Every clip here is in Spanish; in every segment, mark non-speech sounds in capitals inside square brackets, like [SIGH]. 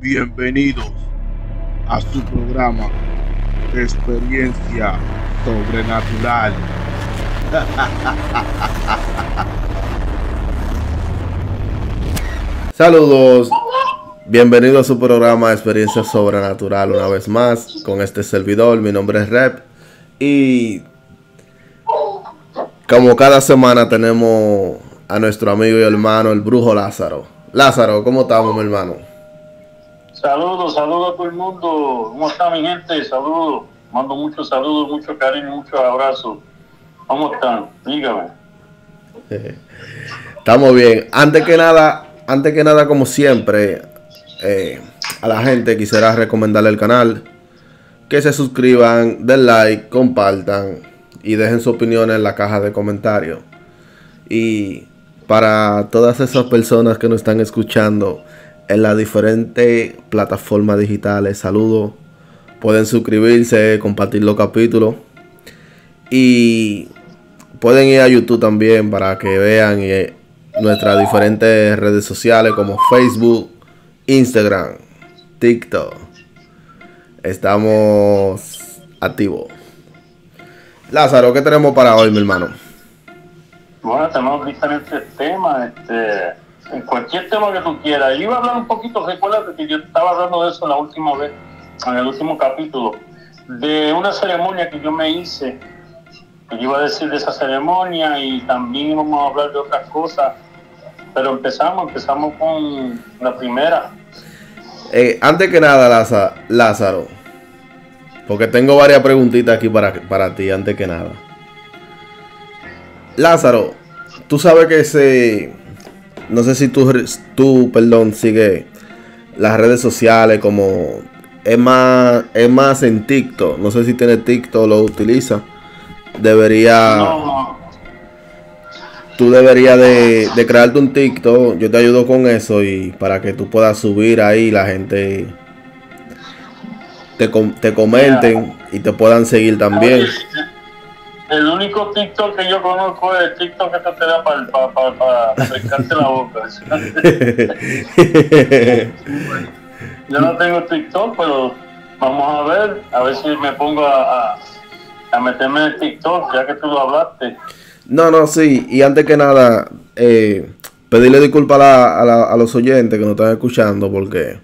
Bienvenidos a su programa Experiencia Sobrenatural. [LAUGHS] Saludos, bienvenido a su programa Experiencia Sobrenatural una vez más con este servidor. Mi nombre es Rep y como cada semana tenemos a nuestro amigo y hermano el brujo Lázaro. Lázaro, ¿cómo estamos, mi hermano? Saludos, saludos a todo el mundo. ¿Cómo está mi gente? Saludos. Mando muchos saludos, mucho cariño, muchos abrazos. ¿Cómo están? Dígame. [LAUGHS] Estamos bien. Antes que nada, antes que nada, como siempre, eh, a la gente quisiera recomendarle el canal. Que se suscriban, den like, compartan y dejen su opinión en la caja de comentarios. Y para todas esas personas que nos están escuchando en las diferentes plataformas digitales, saludos. Pueden suscribirse, compartir los capítulos. Y pueden ir a YouTube también para que vean eh, nuestras diferentes redes sociales como Facebook, Instagram, TikTok. Estamos activos. Lázaro, ¿qué tenemos para hoy, mi hermano? Bueno, tenemos diferentes temas. Este, en cualquier tema que tú quieras. Yo iba a hablar un poquito, recuerda que yo estaba hablando de eso la última vez, en el último capítulo, de una ceremonia que yo me hice. Que iba a decir de esa ceremonia y también íbamos a hablar de otras cosas. Pero empezamos, empezamos con la primera. Eh, antes que nada, Lázaro, porque tengo varias preguntitas aquí para, para ti, antes que nada. Lázaro, tú sabes que ese. No sé si tú, tú perdón, sigue las redes sociales como. Es más, es más en TikTok. No sé si tiene TikTok o lo utiliza. Debería. No. Tú deberías de, de crearte un TikTok. Yo te ayudo con eso y para que tú puedas subir ahí la gente te, com- te comenten y te puedan seguir también. El único TikTok que yo conozco es el TikTok que te da para pa, pa, pa la boca. [LAUGHS] Yo no tengo TikTok, pero vamos a ver, a ver si me pongo a, a, a meterme en el TikTok, ya que tú lo hablaste. No, no, sí. Y antes que nada, eh, pedirle disculpas a, la- a la- a los oyentes que nos están escuchando porque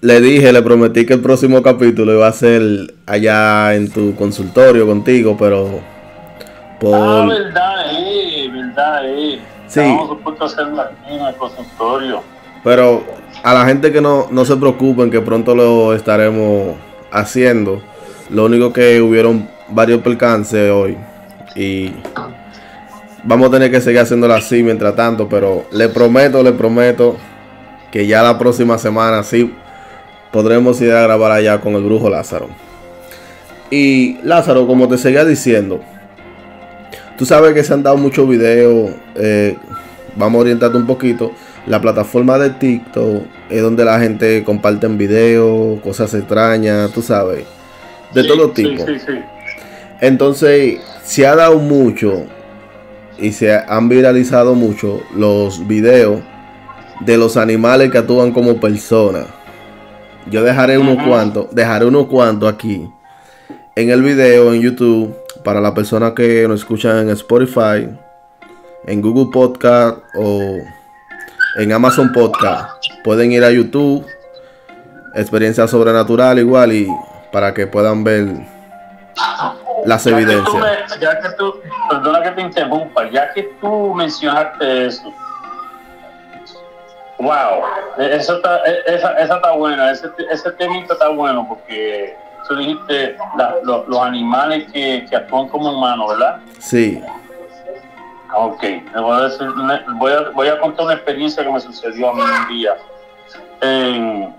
le dije, le prometí que el próximo capítulo iba a ser allá en tu consultorio contigo, pero por... Ah, verdad, eh, verdad, eh. Sí. Estamos supuestos a hacerlo aquí en el consultorio. Pero a la gente que no, no se preocupen, que pronto lo estaremos haciendo. Lo único que hubieron varios percances hoy. Y vamos a tener que seguir haciéndolo así mientras tanto. Pero le prometo, le prometo que ya la próxima semana sí podremos ir a grabar allá con el brujo Lázaro. Y Lázaro, como te seguía diciendo, tú sabes que se han dado muchos videos. eh, vamos a orientarte un poquito. La plataforma de TikTok es donde la gente comparte videos, cosas extrañas, tú sabes, de Sí, todo sí, tipo. Sí, sí, Entonces, se ha dado mucho y se han viralizado mucho los videos de los animales que actúan como personas. Yo dejaré unos cuantos, dejaré unos cuantos aquí en el video en YouTube para las personas que nos escuchan en Spotify, en Google Podcast o en Amazon Podcast. Pueden ir a YouTube, experiencia sobrenatural igual y para que puedan ver las Ya que tú evidencias. me- ya que tú, perdona que te interrumpa, ya que tú mencionaste eso, wow, eso está, e- esa, esa está buena, ese, ese temita está bueno porque tú dijiste la- lo- los animales que, que actúan como humanos, ¿verdad? Sí, Ok, voy a, decir voy, a, voy a contar una experiencia que me sucedió a mí un día en,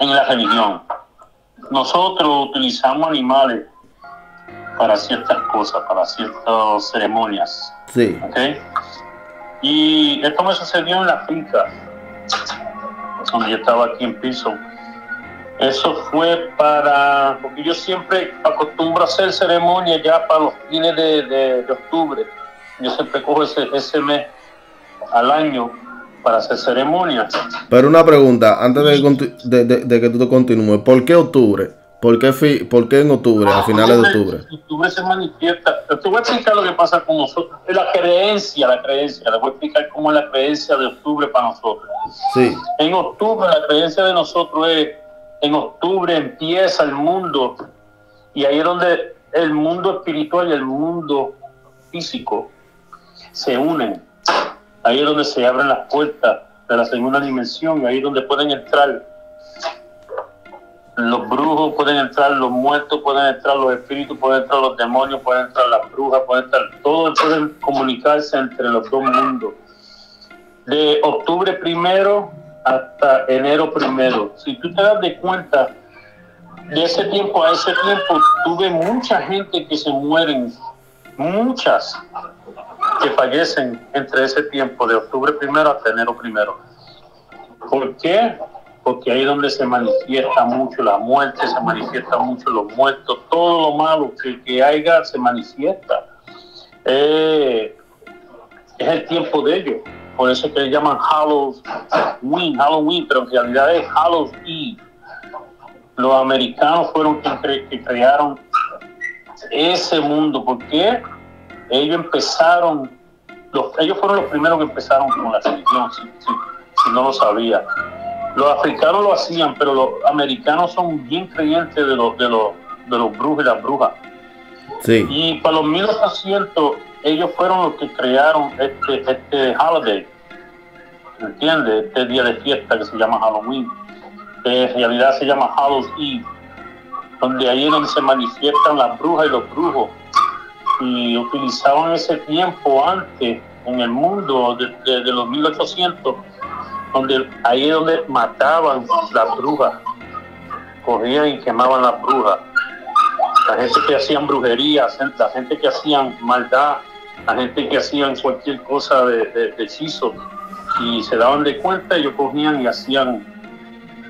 en la religión. Nosotros utilizamos animales para ciertas cosas, para ciertas ceremonias. sí, ¿ok? Y esto me sucedió en la finca, yo estaba aquí en Piso. Eso fue para, porque yo siempre acostumbro a hacer ceremonias ya para los fines de, octubre. Yo siempre cojo ese, ese mes al año para hacer ceremonia. Pero una pregunta, antes de, de- de- que tú continúes, ¿por qué octubre? ¿Por qué, ¿Por qué en octubre, a finales de octubre? Octubre se manifiesta. Te voy a explicar lo que pasa con nosotros. La creencia, la creencia. Les voy a explicar cómo es la creencia de octubre para nosotros. Sí, En octubre, la creencia de nosotros es, en octubre empieza el mundo y ahí es donde el mundo espiritual y el mundo físico se unen. Ahí es donde se abren las puertas de la segunda dimensión, ahí es donde pueden entrar los brujos, pueden entrar los muertos, pueden entrar los espíritus, pueden entrar los demonios, pueden entrar las brujas, pueden entrar, todos pueden comunicarse entre los dos mundos de octubre primero hasta enero primero. Si tú te das de cuenta, de ese tiempo a ese tiempo, tuve mucha gente que se mueren, muchas que fallecen entre ese tiempo, de octubre primero hasta enero primero. ¿Por qué? Porque ahí es donde se manifiesta mucho la muerte, se manifiesta mucho los muertos, todo lo malo que, que haya se manifiesta. Eh, es el tiempo de ellos. Por eso que llaman Halloween, Halloween, pero en realidad es Halloween. Los americanos fueron quienes que crearon ese mundo, porque ellos empezaron, los, ellos fueron los primeros que empezaron con la religión, si, si- si no lo sabía. Los africanos lo hacían, pero los americanos son bien creyentes de los, de los, de los brujos y las brujas. sí, Y para los 1800, ellos fueron los que crearon este, este holiday, ¿entiendes? Este día de fiesta que se llama Halloween, que en realidad se llama Hallows Eve, donde ahí es donde se manifiestan las brujas y los brujos. Y utilizaban ese tiempo antes en el mundo de, de- de los 1800, donde ahí es donde mataban las brujas, cogían y quemaban las brujas la gente que hacían brujerías, la gente que hacían maldad, la gente que hacían cualquier cosa de, de, de hechizo y se daban de cuenta, ellos cogían y hacían,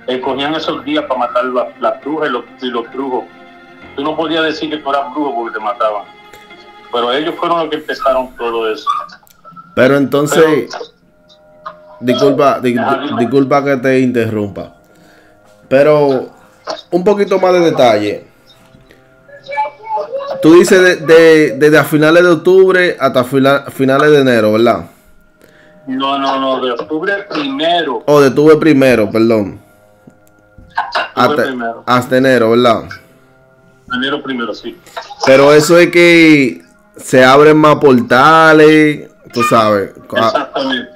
eh, cogían esos días para matar la- las brujas y los, y los brujos. Tú no podías decir que tú eras brujo porque te mataban, pero ellos fueron los que empezaron todo eso. pero entonces, disculpa, di- disculpa que te interrumpa, pero un poquito más de detalle. Tú dices de, de- desde a finales de octubre hasta fila- finales de enero, ¿verdad? No, no, no, de octubre primero, O de octubre primero, perdón. Hasta, primero, hasta enero, ¿verdad? enero primero, sí. Pero eso es que se abren más portales, tú sabes. Ah, Exactamente.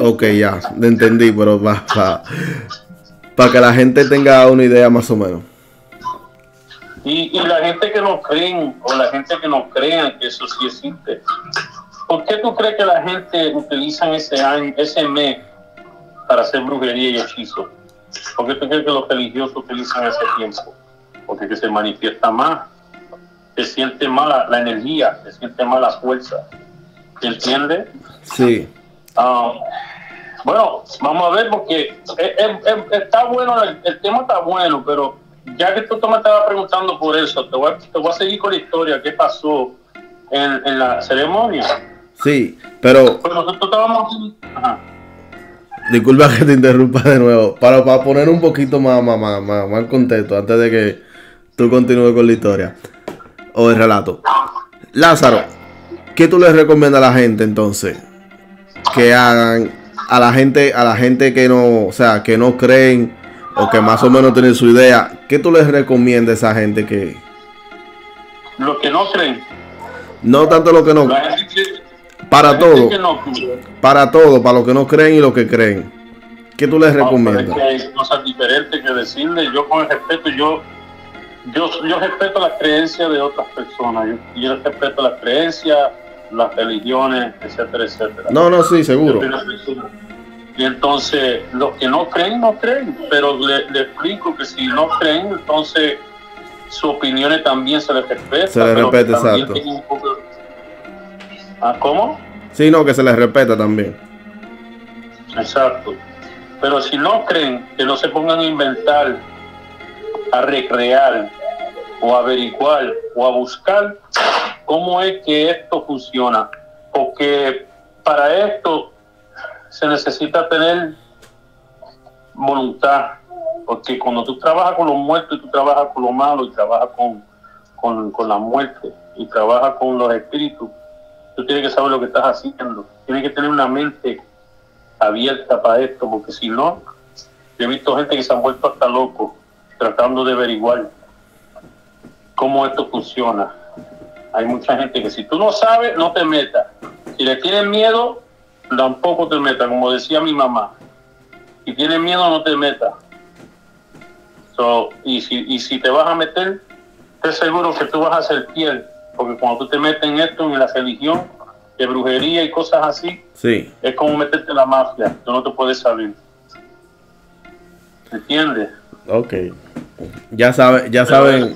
Ok, ya, te entendí, pero para que la gente tenga una idea más o menos. Y, y la gente que no creen, o la gente que no crean que eso sí existe, ¿por qué tú crees que la gente utiliza ese año, ese mes para hacer brujería y hechizo? ¿Por qué tú crees que los religiosos utilizan ese tiempo? Porque que se manifiesta más, se siente más la, energía, se siente más la fuerza. ¿Entiendes? Sí, Ah, bueno, vamos a ver porque es- es- es- está bueno, el, el tema está bueno, pero ya que tú me estabas preguntando por eso, te voy, a, te voy a seguir con la historia, qué pasó en, en la ceremonia. sí, pero Pues nosotros estábamos... Ajá. disculpa que te interrumpa de nuevo. Para, para poner un poquito más, más, más, más, más contexto antes de que tú continúes con la historia o el relato. Lázaro, ¿qué tú le recomiendas a la gente entonces? Que hagan a la gente, a la gente que no, o sea, que no creen o que más o menos tienen su idea, ¿qué tú les recomiendas a esa gente que Los que no creen, no tanto lo que no, la gente que, para la gente todo, que no para todo, para los que no creen y los que creen? ¿Qué tú les no, recomiendas? que hay cosas diferentes que decirle. Yo con el respeto, yo, yo, yo respeto las creencias de otras personas. Yo, yo respeto las creencias, las religiones, etcétera, etcétera. No, no, sí, seguro. Y entonces, los que no creen, no creen. Pero le, le explico que si no creen, entonces sus opiniones también se les respeta. Se les respeta, exacto. poco- ¿Ah, ¿Cómo? Sí, no, que se les respeta también. Exacto. Pero si no creen, que no se pongan a inventar, a recrear o a averiguar o a buscar cómo es que esto funciona. Porque para esto se necesita tener voluntad, porque cuando tú trabajas con los muertos y tú trabajas con lo malo y trabajas con, con, con la muerte y trabajas con los espíritus, tú tienes que saber lo que estás haciendo. Tienes que tener una mente abierta para esto, porque si no, yo he visto gente que se han vuelto hasta locos tratando de averiguar cómo esto funciona. Hay mucha gente que si tú no sabes, no te metas. Si le tienes miedo, tampoco te metas, como decía mi mamá. Si tienes miedo, no te metas. So, y, si, y si te vas a meter, te seguro que tú vas a ser fiel, porque cuando tú te metes en esto, en la religión, de brujería y cosas así, Sí, es como meterte en la mafia, tú no te puedes salir. ¿Entiendes? ok. Ya saben, ya saben,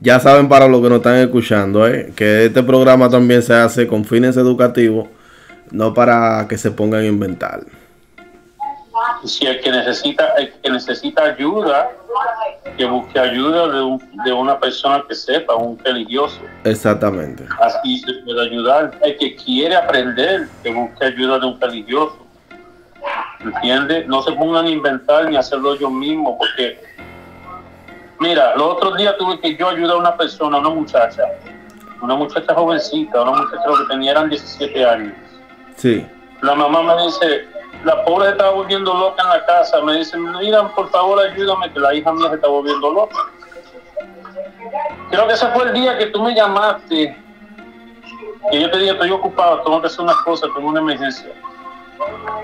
ya saben para los que nos están escuchando, ¿eh? que este programa también se hace con fines educativos, no para que se pongan a inventar. Si el que necesita, el que necesita ayuda, que busque ayuda de, un- de una persona que sepa, un religioso. Exactamente. Así se puede ayudar. El que quiere aprender, que busque ayuda de un religioso. ¿Entiendes? No se pongan a inventar ni a hacerlo ellos mismos, porque, mira, los otros días tuve que yo ayudar a una persona, una muchacha, una muchacha jovencita, una muchacha que tenía eran 17 años. Sí, La mamá me dice, la pobre se estaba volviendo loca en la casa. Me dice, mira, por favor, ayúdame, que la hija mía se está volviendo loca. Creo que ese fue el día que tú me llamaste. Y yo te dije, estoy ocupado, tengo que hacer unas cosas, tengo una emergencia.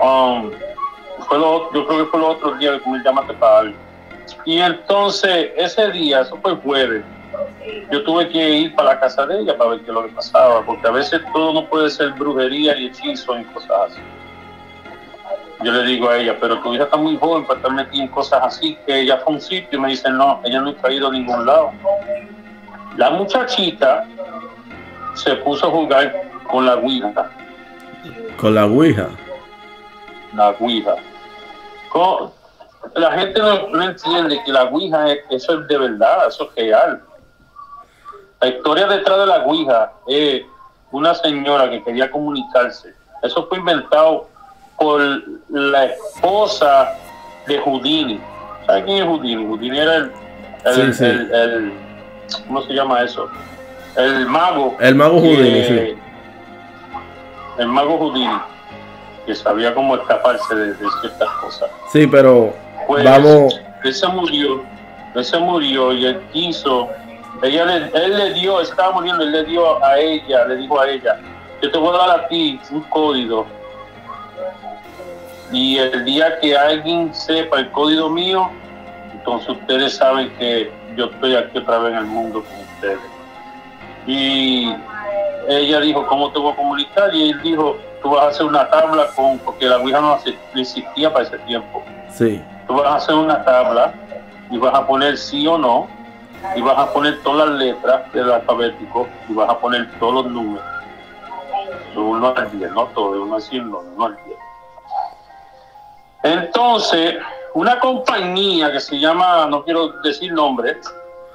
Um, fue lo- yo creo que fue los otros días que tú me llamaste para algo. Y entonces, ese día, eso fue jueves, yo tuve que ir para la casa de ella para ver qué es lo que pasaba, porque a veces todo no puede ser brujería y hechizo y cosas así. Yo le digo a ella, pero tu hija está muy joven para estar metida en cosas así, que ella fue a un sitio y me dice, no, ella no ha ido a ningún lado. La muchachita se puso a jugar con la Ouija, con la Ouija. la Ouija. Con- la gente no, no entiende que la Ouija, es, eso es de verdad, eso es real. La historia detrás de la Ouija es una señora que quería comunicarse. Eso fue inventado por la esposa de Houdini. ¿Sabes quién es Houdini? Houdini era el, el, Sí, sí. el- el- ¿cómo se llama eso? El mago. El mago Houdini, que- sí. El mago Houdini, que sabía cómo escaparse de, de ciertas cosas. Sí, pero Pues, vamos, él se murió, él se murió y él quiso, ella le, él le dio, estaba muriendo, él le dio a ella, le dijo a ella, yo te voy a dar a ti un código y el día que alguien sepa el código mío, entonces ustedes saben que yo estoy aquí otra vez en el mundo con ustedes. Y ella dijo, ¿cómo te voy a comunicar? Y él dijo, tú vas a hacer una tabla con, porque la Ouija no existía para ese tiempo sí, tú vas a hacer una tabla y vas a poner sí o no y vas a poner todas las letras del alfabético y vas a poner todos los números. De al 10, no todo, de al 100, no, al 10. Entonces, una compañía que se llama, no quiero decir nombre,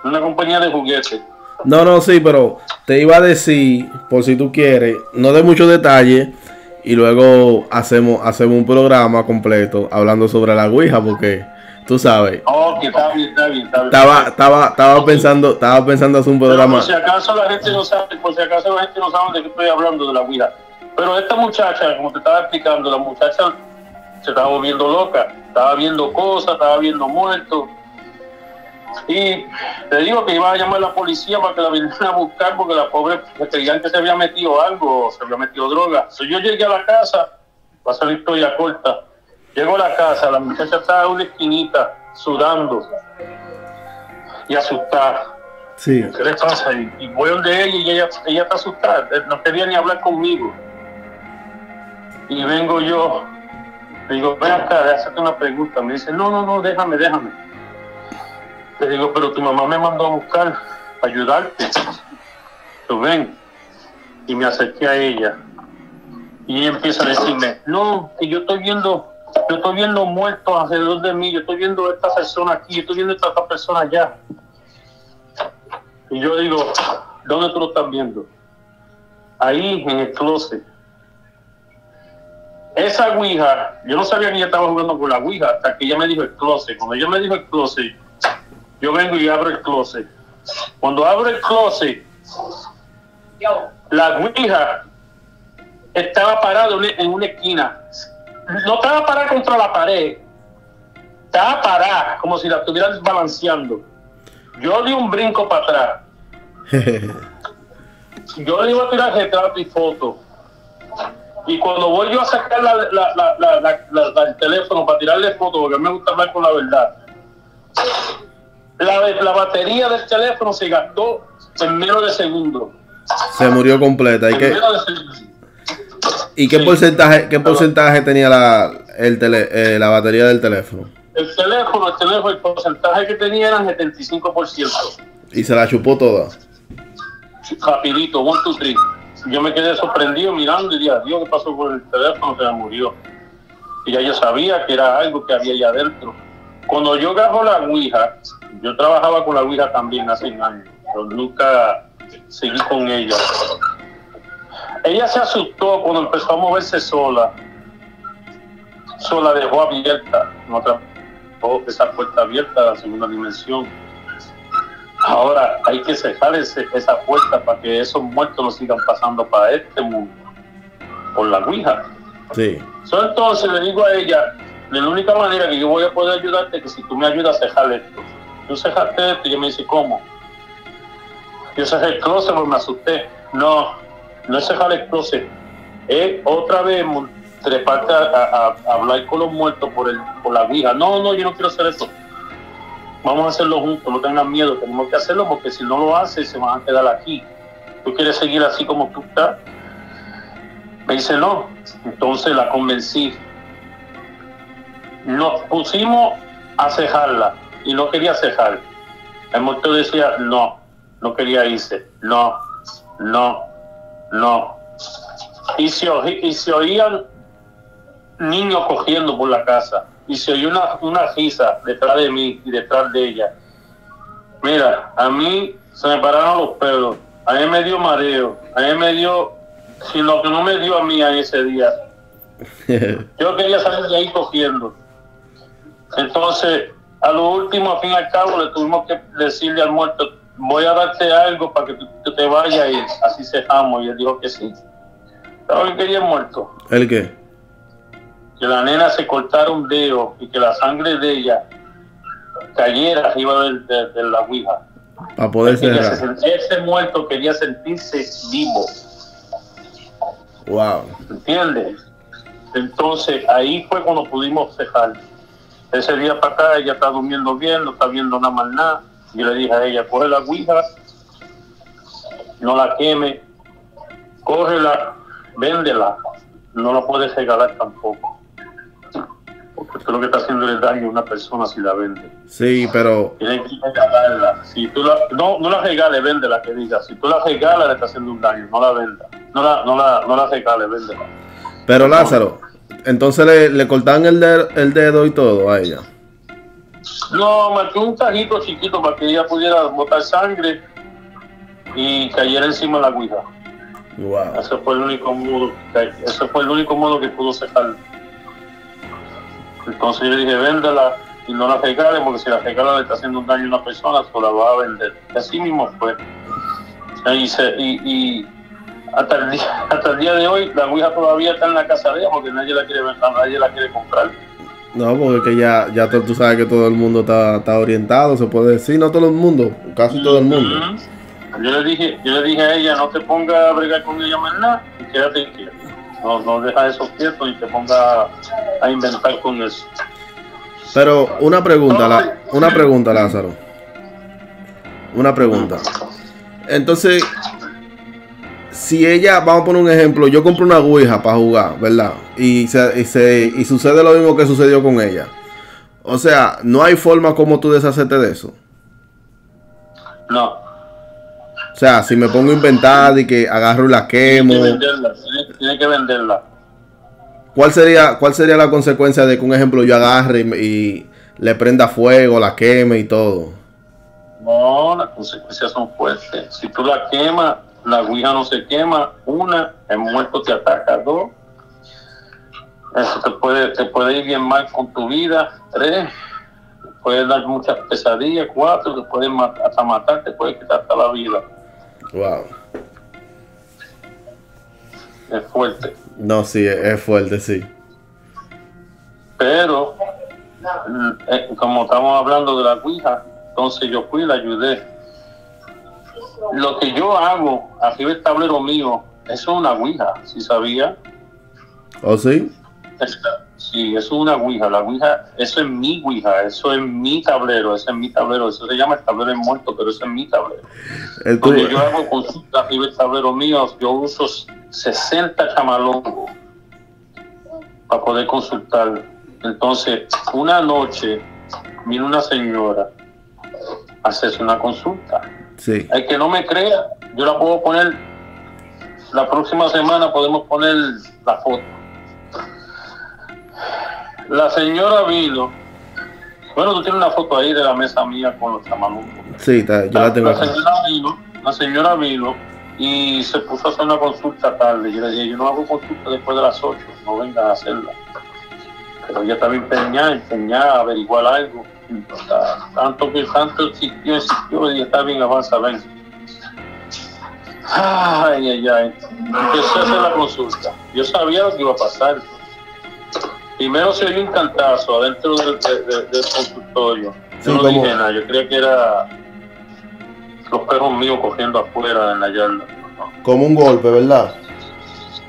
una compañía de juguetes, No, no, sí, pero te iba a decir, por si tú quieres, no de muchos detalles y luego hacemos, hacemos un programa completo hablando sobre la Ouija porque tú sabes, que está bien, está bien, está bien. estaba, estaba, estaba pensando, estaba pensando hacer un Pero programa. por si acaso la gente no sabe, por si acaso la gente no sabe de qué estoy hablando de la Ouija. Pero esta muchacha, como te estaba explicando, la muchacha se estaba volviendo loca, estaba viendo cosas, estaba viendo muertos. Y te digo que iba a llamar a la policía para que la vinieran a buscar porque la pobre que se había metido algo, se había metido droga. Entonces yo llegué a la casa, va a ser historia corta. Llego a la casa, la muchacha estaba en una esquinita sudando y asustada. Sí, ¿qué le pasa? Y, y voy donde ella y ella, ella está asustada, eh, no quería ni hablar conmigo. Y vengo yo, le digo, ven acá, hacerte una pregunta. Me dice, no, no, no, déjame, déjame. Le digo, pero tu mamá me mandó a buscar ayudarte. Tú ven. Y me acerqué a ella. Y empieza a decirme, no, que yo estoy viendo, yo estoy viendo muertos alrededor de mí, yo estoy viendo a esta persona aquí, yo estoy viendo a esta otra persona allá. Y yo digo, ¿dónde tú lo estás viendo? Ahí en el closet. esa Ouija, yo no sabía ni ella estaba jugando con la Ouija hasta que ella me dijo el closet. Cuando ella me dijo el closet, yo vengo y abro el closet. Cuando abro el closet, la Ouija estaba parada en una esquina. No estaba parada contra la pared, estaba parada como si la estuvieran balanceando. Yo di un brinco para atrás. [LAUGHS] yo le iba a tirar retrato y foto. Y cuando voy yo a sacar la, la, la, el teléfono para tirarle foto, porque me gusta hablar con la verdad, la, batería del teléfono se gastó en menos de segundos. Se murió completa. ¿Y, qué, ¿y qué porcentaje, qué porcentaje tenía la, el tele, eh, la batería del teléfono? El teléfono, el teléfono, el porcentaje que tenía era 75%. ¿Y se la chupó toda? Rapidito, one, two, three. Yo me quedé sorprendido mirando y dije, Dios, ¿qué pasó con el teléfono? Se murió. Y ya yo sabía que era algo que había allá adentro. Cuando yo agarro la Ouija, yo trabajaba con la Ouija también hace un año, pero nunca seguí con ella. Ella se asustó cuando empezó a moverse sola. Sola dejó abierta, otra esa puerta abierta a la segunda dimensión. Ahora hay que cerrar esa puerta para que esos muertos no sigan pasando para este mundo por la Ouija. Sí. entonces le digo a ella, de la única manera que yo voy a poder ayudarte es que si tú me ayudas a cerrar esto. Tú cerraste esto y yo me dice, ¿cómo? Yo cerré el closet porque me asusté. No, no es cerrar el closet. Es otra vez treparte a, a, hablar con los muertos por, el, por la Ouija. No, no, yo no quiero hacer eso. Vamos a hacerlo juntos, no tengan miedo, tenemos que hacerlo porque si no lo haces se van a quedar aquí. ¿Tú quieres seguir así como tú estás? Me dice no. Entonces la convencí. Nos pusimos a cejarla y no quería cejar. El muerto decía no, no quería irse, no, no, no. Y se, y se oían niños cogiendo por la casa y se oyó una, una risa detrás de mí y detrás de ella. Mira, a mí se me pararon los pelos, a mí me dio mareo, a mí me dio, sino que no me dio a mí en ese día. [LAUGHS] Yo quería salir de ahí cogiendo. Entonces, a lo último, a fin y al cabo, le tuvimos que decirle al muerto, voy a darte algo para que tú, te vayas y así cejamos. Y él dijo que sí. ¿Sabes qué quería el muerto? ¿El qué? que la nena se cortara un dedo y que la sangre de ella cayera arriba de, la ouija. Para poder ser. Ese muerto quería sentirse vivo. Wow. ¿Entiendes? Entonces ahí fue cuando pudimos cejar. Ese día para acá ella está durmiendo bien, no está viendo nada más nada. Yo le dije a ella, coge la ouija, no la queme, cógela, véndela, no la puedes regalar tampoco porque lo que está haciendo es daño a una persona si la vende. Sí, pero. Tienes que regalarla. Si tú la, no, no la regales, véndela, que diga. Si tú la regalas, le está haciendo un daño, no la venda. No la, no la, no la regales, véndela. Pero Lázaro, entonces le, le cortaban el dedo, el dedo y todo a ella. No, marqué un tajito chiquito para que ella pudiera botar sangre y cayera encima de la guija. Wow. Ese fue el único modo, ese fue el único modo que pudo sacar entonces yo le dije, véndela y no la regales, porque si la regala le está haciendo un daño a una persona, solo la va a vender. así mismo fue. Y, y, hasta, el día, [LAUGHS] hasta el día de hoy, la Ouija todavía está en la casa de ella porque nadie la quiere nadie la quiere comprar. No, porque ya, ya tú, sabes que todo el mundo está, está, orientado, se puede decir, no todo el mundo, casi todo el mundo. Yo le dije, yo le dije a ella, no te ponga a bregar con ella más nada y quédate quieto. No, no deja eso quieto y te ponga a inventar con eso. Pero una pregunta, una pregunta, Lázaro. Una pregunta. Entonces, si ella, vamos a poner un ejemplo, yo compro una Ouija para jugar, ¿verdad? Y, se, y, se, y sucede lo mismo que sucedió con ella. O sea, no hay forma como tú deshacerte de eso. No. O sea, si me pongo a inventar y que agarro y la quemo. Tiene que venderla. Tiene, que venderla. ¿Cuál sería, ¿Cuál sería la consecuencia de que un ejemplo yo agarre y, le prenda fuego, la queme y todo? No, las consecuencias son fuertes. Si tú la quemas, la ouija no se quema. Una, el muerto te ataca. Dos, Eso te puede, te puede ir bien mal con tu vida. Tres, puede dar muchas pesadillas. Cuatro, te puede mat- hasta matar, te puede quitar hasta la vida. Wow. Es fuerte. No, sí, es, fuerte, sí. Pero, eh, como estamos hablando de la Ouija, entonces yo fui y la ayudé. Lo que yo hago arriba del tablero mío, eso es una Ouija, si sabía. ¿Oh, sí? Sí, eso es una Ouija. La Ouija, eso es mi Ouija, eso es mi tablero, eso es mi tablero. Eso se llama el tablero de muerto, pero eso es mi tablero. Donde yo hago consultas arriba del tablero mío, yo uso 60 chamalongos para poder consultar. Entonces, una noche vino una señora a hacerse una consulta. Sí. El que no me crea, yo la puedo poner, la próxima semana podemos poner la foto. La señora vino, bueno, tú tienes una foto ahí de la mesa mía con los chamalongos. Sí, está- yo la tengo La señora vino, la señora vino y se puso a hacer una consulta tarde. Yo le dije, yo no hago consulta después de las 8, no vengan a hacerla. Pero ella estaba empeñada, empeñada a averiguar algo. Tanto que tanto insistió, insistió y está bien, avanza, ven. Ay, ay, ay. Empecé a hacer la consulta. Yo sabía lo que iba a pasar. Primero se oyó un cantazo adentro del, de- de- del consultorio. Sí, Yo no como- dije nada, yo creía que era los perros míos cogiendo afuera en la yarda. Como un golpe, ¿verdad?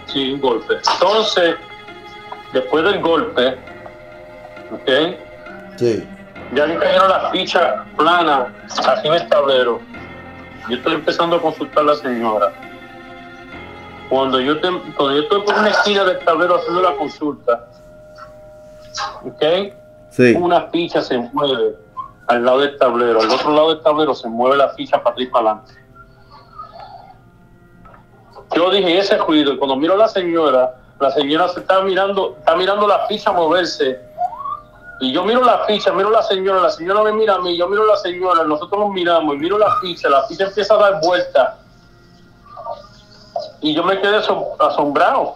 Sí, un golpe. Entonces, después del golpe, ¿ok? Sí. Ya que cayeron las fichas planas así en el tablero, yo estoy empezando a consultar a la señora. Cuando yo, te- cuando yo estoy por una esquina del tablero haciendo la consulta, ¿ok? Sí. Una ficha se mueve al lado del tablero, al otro lado del tablero se mueve la ficha para atrás y para adelante. Yo dije ese ruido, y cuando miro a la señora, la señora se está mirando, está mirando la ficha moverse. Y yo miro la ficha, miro la señora, la señora me mira a mí, yo miro la señora, nosotros nos miramos y miro la ficha, la ficha empieza a dar vuelta. Y yo me quedé asom- asombrado.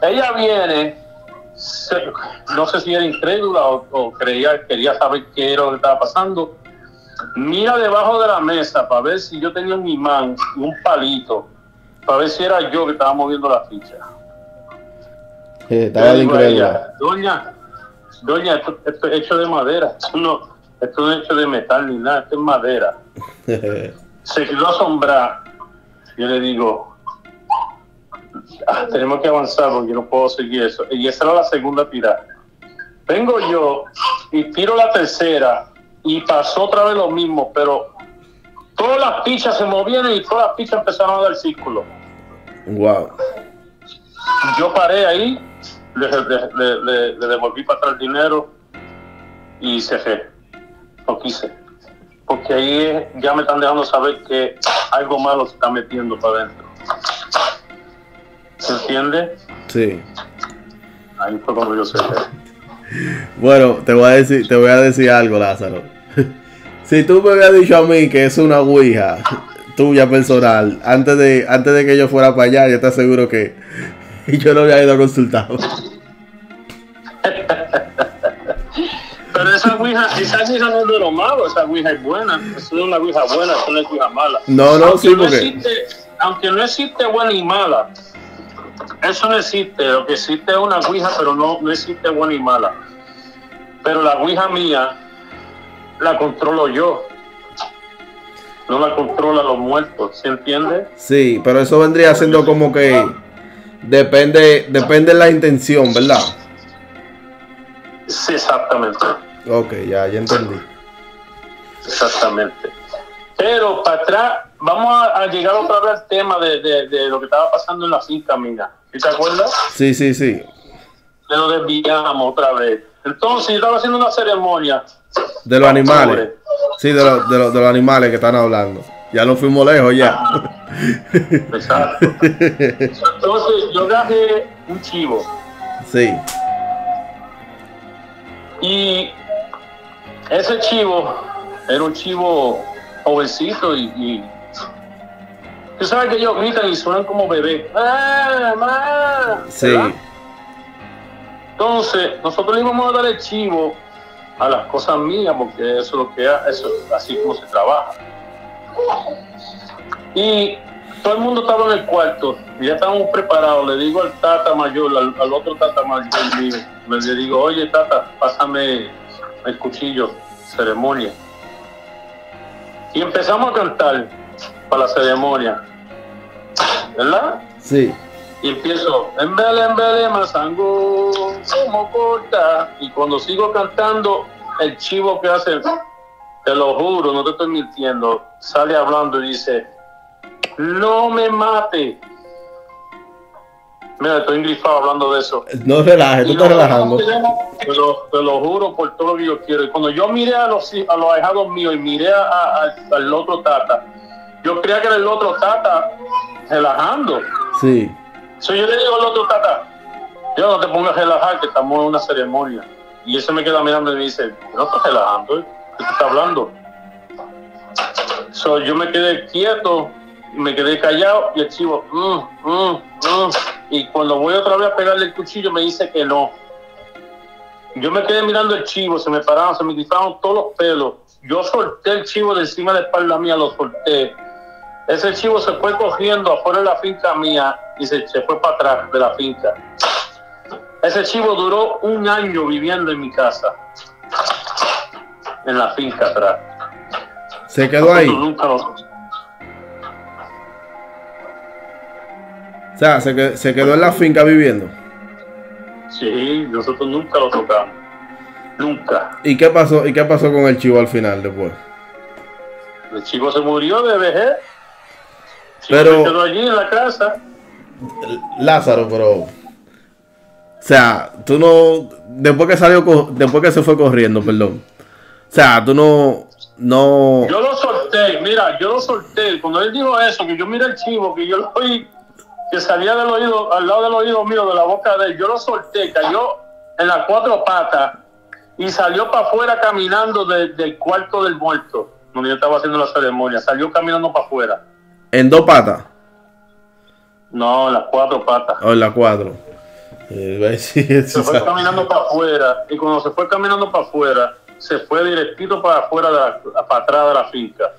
Ella viene, se- no sé si era incrédula o, o creía, quería saber qué era lo que estaba pasando. Mira debajo de la mesa para ver si yo tenía un imán un palito, para ver si era yo que estaba moviendo la ficha. Eh, Estaba de incrédula. Doña, doña, esto, esto es hecho de madera, esto no, esto no es hecho de metal ni nada, esto es madera. [LAUGHS] Se quedó asombrada. Yo le digo, "Ah, tenemos que avanzar porque no puedo seguir eso. Y esa era la segunda tirada. Vengo yo y tiro la tercera y pasó otra vez lo mismo, pero todas las fichas se movían y todas las fichas empezaron a dar círculo. wow. Yo paré ahí, le, le- le- le- devolví para atrás el dinero y cerré. No quise. Porque ahí es- ya me están dejando saber que algo malo se está metiendo para adentro. ¿Se entiende? Sí. Ahí fue cuando yo cerré. Bueno, te voy a decir, te voy a decir algo, Lázaro. [LAUGHS] Si tú me hubieras dicho a mí que es una ouija tuya personal, antes de, antes de que yo fuera para allá, yo te aseguro que [LAUGHS] yo no había ido a consultar. Pero esa ouija, esa ouija no es de lo malo, esa ouija es buena. Es una ouija buena, es una ouija mala. No, no, aunque sí, no porque- existe, aunque no existe buena y mala, eso no existe. Lo que existe es una ouija, pero no, no existe buena y mala. Pero la ouija mía la controlo yo. No la controlan los muertos, ¿se entiende? Sí, pero eso vendría siendo como que depende, depende de la intención, ¿verdad? Sí, exactamente. Ok, ya, ya entendí. Exactamente. Pero para atrás, vamos a, a llegar otra vez al tema de, de- de lo que estaba pasando en la finca mía. ¿Sí te acuerdas? Sí, sí, sí. Le lo desviamos otra vez. Entonces, yo estaba haciendo una ceremonia. De los animales. Sí, de, los- de, los- de los animales que están hablando. Ya no fuimos lejos ya. [LAUGHS] Exacto. Entonces, yo agarré un chivo Sí, y ese chivo era un chivo jovencito y, y tú sabes que ellos gritan y suenan como bebés. ¡Ah, mamá! sí. ¿Verdad? Entonces, nosotros le íbamos a dar el chivo a las cosas mías, porque eso es lo que eso es así como se trabaja. Y todo el mundo estaba en el cuarto, y ya estábamos preparados. Le digo al tata mayor, al, otro tata mayor mío, le digo, oye tata, pásame el cuchillo, ceremonia. Y empezamos a cantar para la ceremonia. ¿Verdad? Sí. Y empiezo, en vele, en vele, masango, como corta. Y cuando sigo cantando, el chivo que hace, te lo juro, no te estoy mintiendo, sale hablando y dice, no me mate. Mira, estoy ingrifado hablando de eso. No relajes, tú estás relajando. Te lo, te lo, juro por todo lo que yo quiero. Y cuando yo miré a los, a los ahijados míos y miré a, al otro tata, yo creía que era el otro tata relajando. Sí. So, yo le digo al otro tata, yo no te pongas a relajar, que estamos en una ceremonia. Y ese me queda mirando y me dice, no estás relajando. ¿Qué está hablando? So, yo me quedé quieto me quedé callado y el chivo, mm, mm, mm". y cuando voy otra vez a pegarle el cuchillo me dice que no. Yo me quedé mirando el chivo, se me pararon, se me quitaron todos los pelos. Yo solté el chivo de encima de la espalda mía, lo solté. Ese chivo se fue cogiendo afuera de la finca mía y se fue para atrás de la finca. Ese chivo duró un año viviendo en mi casa, en la finca atrás. Se quedó ahí. Nunca O sea, se, se quedó en la finca viviendo. Sí, nosotros nunca lo tocamos. Nunca. ¿Y qué pasó, y qué pasó con el chivo al final después? El chivo se murió de vejez. Pero. Se quedó allí en la casa. Lázaro, pero. O sea, tú no. Después que salió. Después que se fue corriendo, perdón. Sea, tú no. No. Yo lo solté, mira, yo lo solté. Cuando él dijo eso, que yo miré el chivo, que yo lo oí que salía del oído, al lado del oído mío, de la boca de él. Yo lo solté, cayó en las cuatro patas y salió para afuera caminando del cuarto del muerto, donde yo estaba haciendo la ceremonia. Salió caminando para afuera. ¿En dos patas? No, en las cuatro patas. Oh, en las cuatro. Eh, [LAUGHS] se fue caminando para afuera y cuando se fue caminando para afuera, se fue directito para afuera, de para atrás de la finca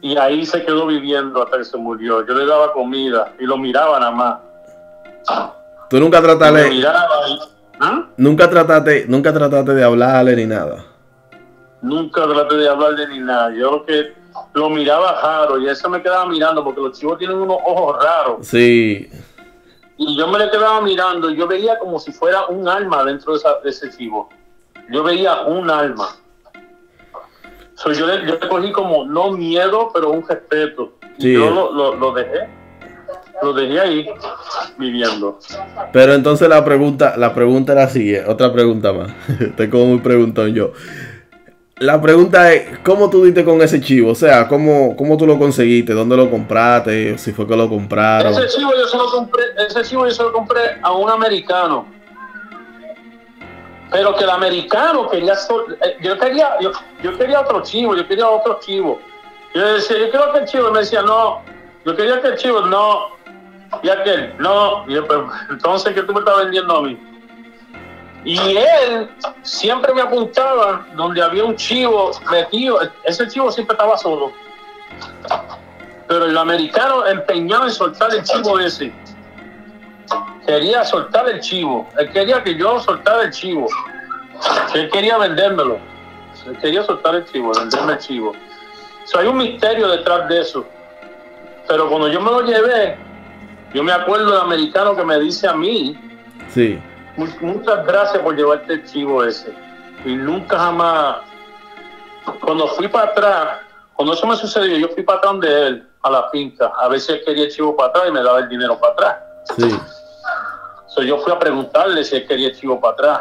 y ahí se quedó viviendo hasta que se murió. Yo le daba comida y lo miraba nada más. ¿Tú nunca trataste, ¿Ah? nunca trataste, nunca trataste de hablarle ni nada? Nunca traté de hablarle ni nada. Yo lo que lo miraba raro y eso me quedaba mirando porque los chivos tienen unos ojos raros. Sí. Y yo me le quedaba mirando y yo veía como si fuera un alma dentro de, de ese chivo. Yo veía un alma yo, le, cogí como no miedo, pero un respeto. Yo lo, dejé, lo dejé ahí viviendo. Pero entonces la pregunta, la pregunta era así, otra pregunta más. [LAUGHS] Estoy como muy preguntón yo. La pregunta es, ¿cómo tú diste con ese chivo? O sea, ¿cómo, ¿cómo tú lo conseguiste? ¿Dónde lo compraste? ¿Si fue que lo compraron? Ese chivo yo se lo compré, ese chivo yo se lo compré a un americano pero que el americano quería, eh, yo quería, yo, quería otro chivo, yo quería otro chivo. Yo decía, yo quiero que el chivo, me decía, no, yo quería que el chivo, no, y aquel, no, y [LAUGHS] entonces, ¿qué tú me estás vendiendo a mí? Y él siempre me apuntaba donde había un chivo metido, ese chivo siempre estaba solo. Pero el americano empeñado en soltar el chivo ese quería soltar el chivo. Él quería que yo soltara el chivo. Él quería vendérmelo. Él quería soltar el chivo, venderme el chivo. hay un misterio detrás de eso. Pero cuando yo me lo llevé, yo me acuerdo del americano que me dice a mí, sí. muchas gracias por llevarte el chivo ese. Y nunca jamás, cuando fui para atrás, cuando eso me sucedió, yo fui para atrás de él, a la finca, a ver si él quería el chivo para atrás y me daba el dinero para atrás. Sí yo fui a preguntarle si él quería chivo para atrás.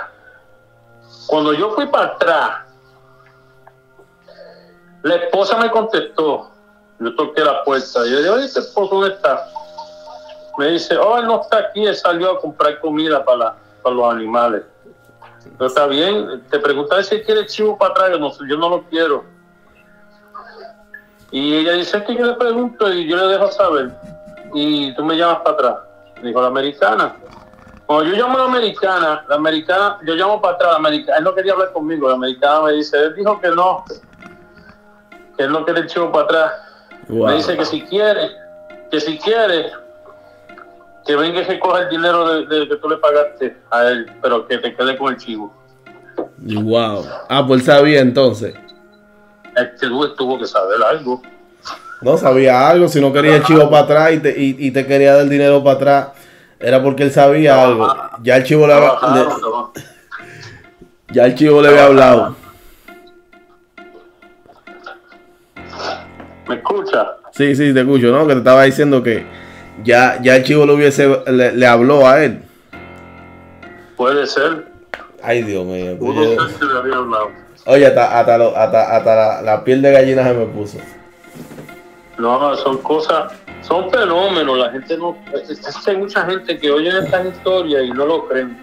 Cuando yo fui para atrás, la esposa me contestó. Yo toqué la puerta. Yo le dije, oye, ¿tu esposo dónde está? Me dice, oh, él no está aquí, él salió a comprar comida para, para los animales. Está bien, te pregunté si él quiere chivo para atrás. Yo no, yo no lo quiero. Y ella dice, es que yo le pregunto y yo le dejo saber. Y tú me llamas para atrás. Dijo la americana. Cuando yo llamo a la americana, la americana, yo llamo para atrás, la americana, él no quería hablar conmigo, la americana me dice, él dijo que no, que él no quiere el chivo para atrás. Wow. Me dice que si quiere, que si quiere, que venga y que coja el dinero de, de que tú le pagaste a él, pero que te quede con el chivo. Wow. Ah, pues sabía entonces. Este tuvo, tuvo que saber algo. No sabía algo, si no quería el chivo para atrás y te, y, y te quería dar el dinero para atrás, era porque él sabía algo. Ya el chivo le, había- trabajaron. ya el chivo le había hablado. ¿Me escucha? Sí, sí, te escucho, ¿no? Que te estaba diciendo que ya, ya el chivo le hubiese, le, le habló a él. Puede ser. Ay, Dios mío. pues Pudo yo- ser que le había hablado. Oye, hasta, hasta, lo- hasta, hasta la, la piel de gallina se me puso. No, son cosas, son fenómenos. La gente no. es- es que hay mucha gente que oye estas historias y no lo creen.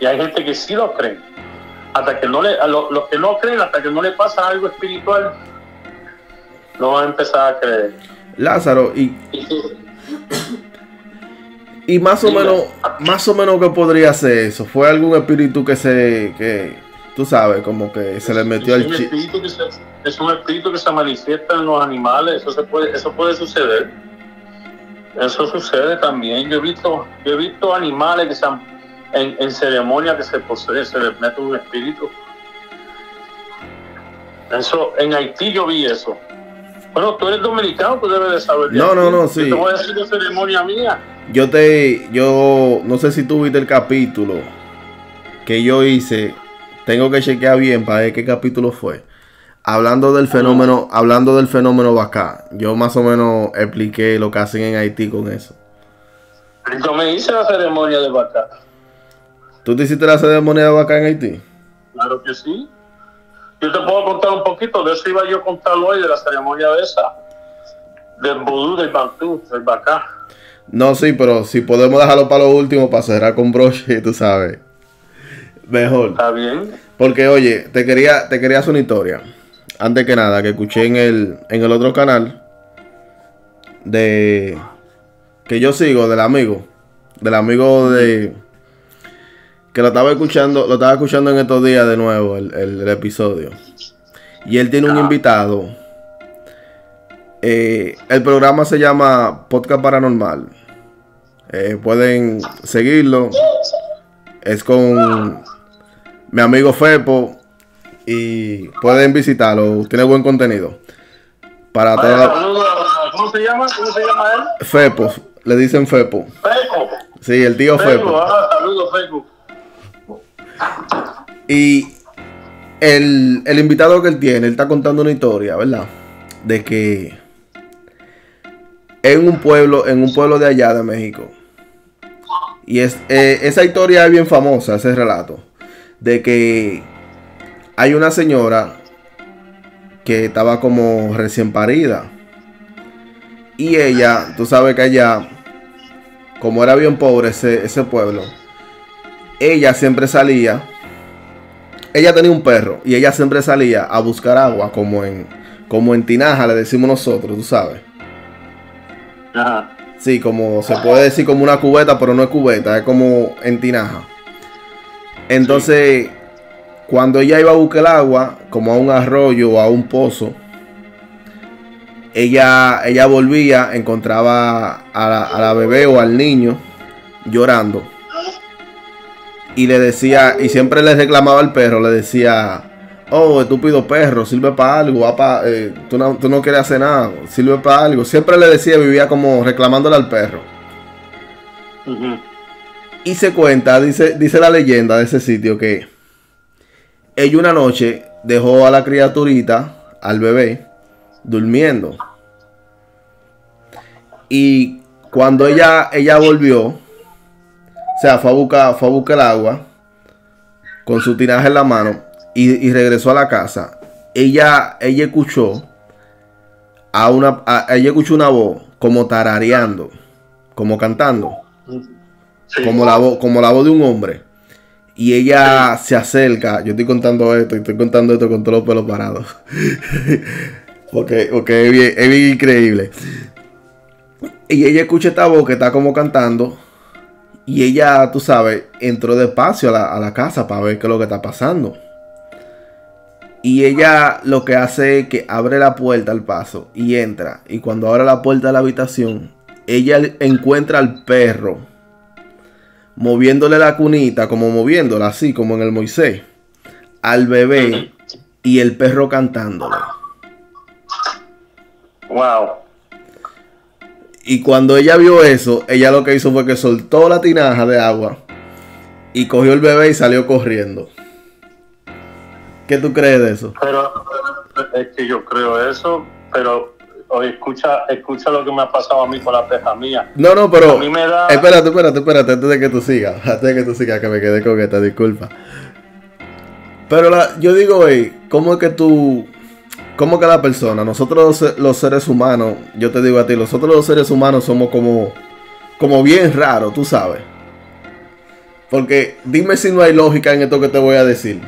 Y hay gente que sí lo creen. Hasta que no le. A lo- los que no creen, hasta que no le pasa algo espiritual, no van a empezar a creer. Lázaro, y, Y- más o Dime. menos, más o menos que podría ser eso. ¿Fue algún espíritu que se, que, tú sabes, como que se le metió al espíritu que se, es un espíritu que se manifiesta en los animales, eso se puede, eso puede suceder. Eso sucede también. Yo he visto, yo he visto animales que se han- en, en ceremonia que se posee, se les mete un espíritu. Eso, en Haití yo vi eso. Bueno, tú eres dominicano, tú debes de saber. No, no, no, Yo sí. te voy a decir de ceremonia mía. Yo te, yo no sé si tú viste el capítulo que yo hice. Tengo que chequear bien para ver qué capítulo fue. Hablando del fenómeno, hablando del fenómeno Bacá. Yo más o menos expliqué lo que hacen en Haití con eso. Yo me hice la ceremonia de vaca. ¿Tú te hiciste la ceremonia de Bacá en Haití? Claro que sí. Yo te puedo contar un poquito, de eso iba yo a contar hoy, de la ceremonia de esa, del vudú, del bantú, del bacá. No, sí, pero si podemos dejarlo para lo último para cerrar con broche, tú sabes. Mejor. ¿Está bien? Porque, oye, te quería, te quería hacer una historia. Antes que nada, que escuché en el, en el otro canal de que yo sigo, del amigo. Del amigo de. Que lo estaba escuchando, lo estaba escuchando en estos días de nuevo, el, el- el episodio. Y él tiene un Ah. invitado. Eh, el programa se llama Podcast Paranormal. Eh, pueden seguirlo. Es con mi amigo Fepo y pueden visitarlo, tiene buen contenido. Para Vaya, toda ¿Cómo se llama? ¿Cómo se llama él? Fepo, le dicen Fepo. Feco. Sí, el tío Fepo. ah, saludos, Feco. Y el, el invitado que él tiene, él está contando una historia, ¿verdad? De que en un pueblo, en un pueblo de allá de México. Y es, eh, esa historia es bien famosa, ese relato. De que hay una señora que estaba como recién parida. Y ella, tú sabes que allá, como era bien pobre ese, ese pueblo, ella siempre salía. Ella tenía un perro y ella siempre salía a buscar agua, como en, como en tinaja, le decimos nosotros, tú sabes. Ajá. Sí, como se puede decir como una cubeta, pero no es cubeta, es como en tinaja. Entonces, cuando ella iba a buscar el agua, como a un arroyo o a un pozo, ella, ella volvía, encontraba a la, a la bebé o al niño llorando. Y le decía, y siempre le reclamaba al perro, le decía, oh, estúpido perro, sirve para algo, va pa- eh, tú, no, tú no quieres hacer nada, sirve para algo. Siempre le decía, vivía como reclamándole al perro. Y se cuenta, dice, dice la leyenda de ese sitio que ella una noche dejó a la criaturita, al bebé, durmiendo. Y cuando ella, ella volvió, o sea, fue a buscar, fue a buscar el agua con su tinaje en la mano y, y regresó a la casa. Ella, ella escuchó a una, a- ella escuchó una voz como tarareando, como cantando Sí. como la voz, como la voz de un hombre. Y ella se acerca. Yo estoy contando esto y estoy contando esto con todos los pelos parados. [LAUGHS] porque porque es, bien, increíble. Y ella escucha esta voz que está como cantando. Y ella, tú sabes, entró despacio a la, a la casa para ver qué es lo que está pasando. Y ella lo que hace es que abre la puerta al paso y entra. Y cuando abre la puerta de la habitación, ella encuentra al perro moviéndole la cunita, como moviéndola así, como en el Moisés, al bebé y el perro cantándole. Wow. Y cuando ella vio eso, ella lo que hizo fue que soltó la tinaja de agua y cogió el bebé y salió corriendo. ¿Qué tú crees de eso? Pero es que yo creo eso, pero oye, escucha, escucha lo que me ha pasado a mí con la peja mía. No, no, pero. A mí me da- Espérate, espérate, espérate, antes de que tú sigas. [LAUGHS] Antes de que tú sigas, que me quedé con esta, disculpa. Pero la, yo digo, hey, ¿cómo es que tú. ¿Cómo que la persona, nosotros los, se- los seres humanos, yo te digo a ti, nosotros los seres humanos somos como. Como bien raros, tú sabes. Porque dime si no hay lógica en esto que te voy a decir.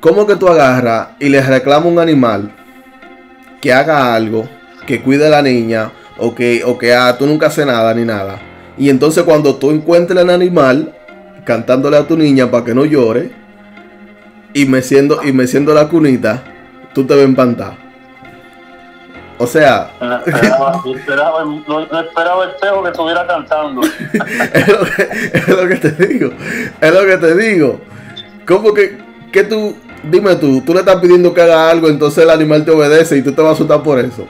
¿Cómo que tú agarras y le reclamas a un animal que haga algo, que cuide a la niña, o que, o que ah, tú nunca haces nada ni nada? Y entonces cuando tú encuentres al animal cantándole a tu niña para que no llore, y meciendo, y meciendo la cunita, tú te ves empantado. O sea, No esperaba, no esperaba, no- no esperaba el tejo que estuviera cantando. [LAUGHS] es lo, que, es lo que te digo. Es lo que te digo. ¿Cómo que, que tú, dime tú, tú le estás pidiendo que haga algo, entonces el animal te obedece y tú te vas a asustar por eso?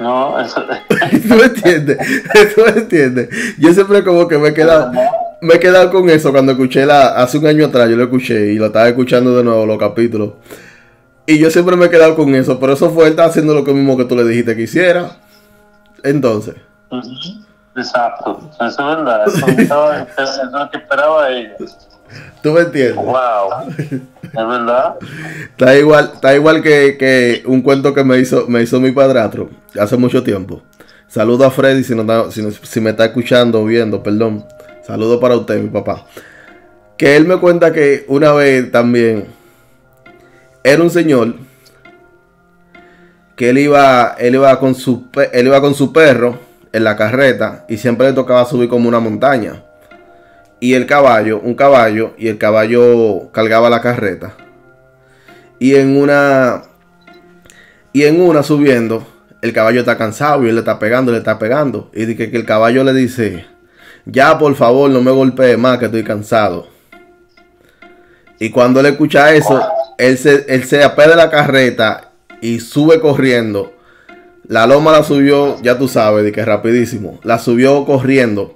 No, eso, [LAUGHS] ¿Tú me entiendes? [LAUGHS] ¿Tú me entiendes? Yo siempre como que me he quedado, me he quedado con eso cuando escuché la, hace un año atrás yo lo escuché y lo estaba escuchando de nuevo los capítulos. Y yo siempre me he quedado con eso, pero eso fue él estaba haciendo lo mismo que tú le dijiste que hiciera. Entonces, exacto. Eso es verdad. Eso, eso es lo que esperaba ella. ¿Tú me entiendes? Wow. Es verdad. Está igual, está igual que, que un cuento que me hizo, me hizo mi padrastro hace mucho tiempo. Saludo a Freddy si, no si, no- si me está escuchando o viendo, perdón. Saludo para usted, mi papá. Que él me cuenta que una vez también era un señor que él iba, él iba con su él iba con su perro en la carreta y siempre le tocaba subir como una montaña. Y el caballo, un caballo, y el caballo cargaba la carreta. Y en una. Y en una subiendo, el caballo está cansado y él le está pegando, le está pegando. Y dice que el caballo le dice: Ya por favor, no me golpee más, que estoy cansado. Y cuando él escucha eso, él se, él se apea de la carreta y sube corriendo. La loma la subió, ya tú sabes, de que rapidísimo. La subió corriendo.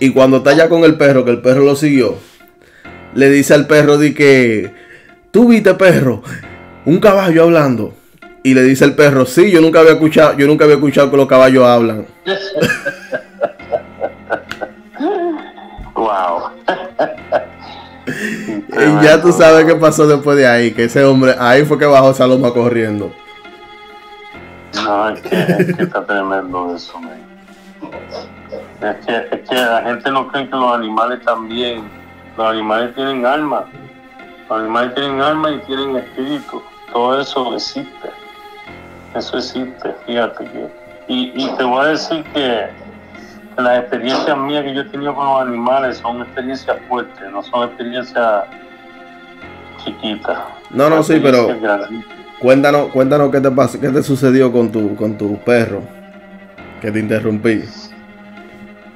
Y cuando está ya con el perro, que el perro lo siguió, le dice al perro de que, tú viste perro, un caballo hablando. Y le dice el perro, sí, yo nunca había escuchado, yo nunca había escuchado que los caballos hablan. Wow. [LAUGHS] Y ya tú sabes qué pasó después de ahí, que ese hombre, ahí fue que bajó esa loma corriendo. No, es que, es que está tremendo eso, man. Es que, es que la gente no cree que los animales también, los animales tienen alma. Los animales tienen alma y tienen espíritu. Todo eso existe. Eso existe, fíjate que. Y, y te voy a decir que las experiencias mías que yo he tenido con los animales son experiencias fuertes, no son experiencias chiquitas. No, no, sí, pero- grandes. Cuéntanos, cuéntanos qué te pasó, qué te sucedió con tu, con tu perro. Que te interrumpí.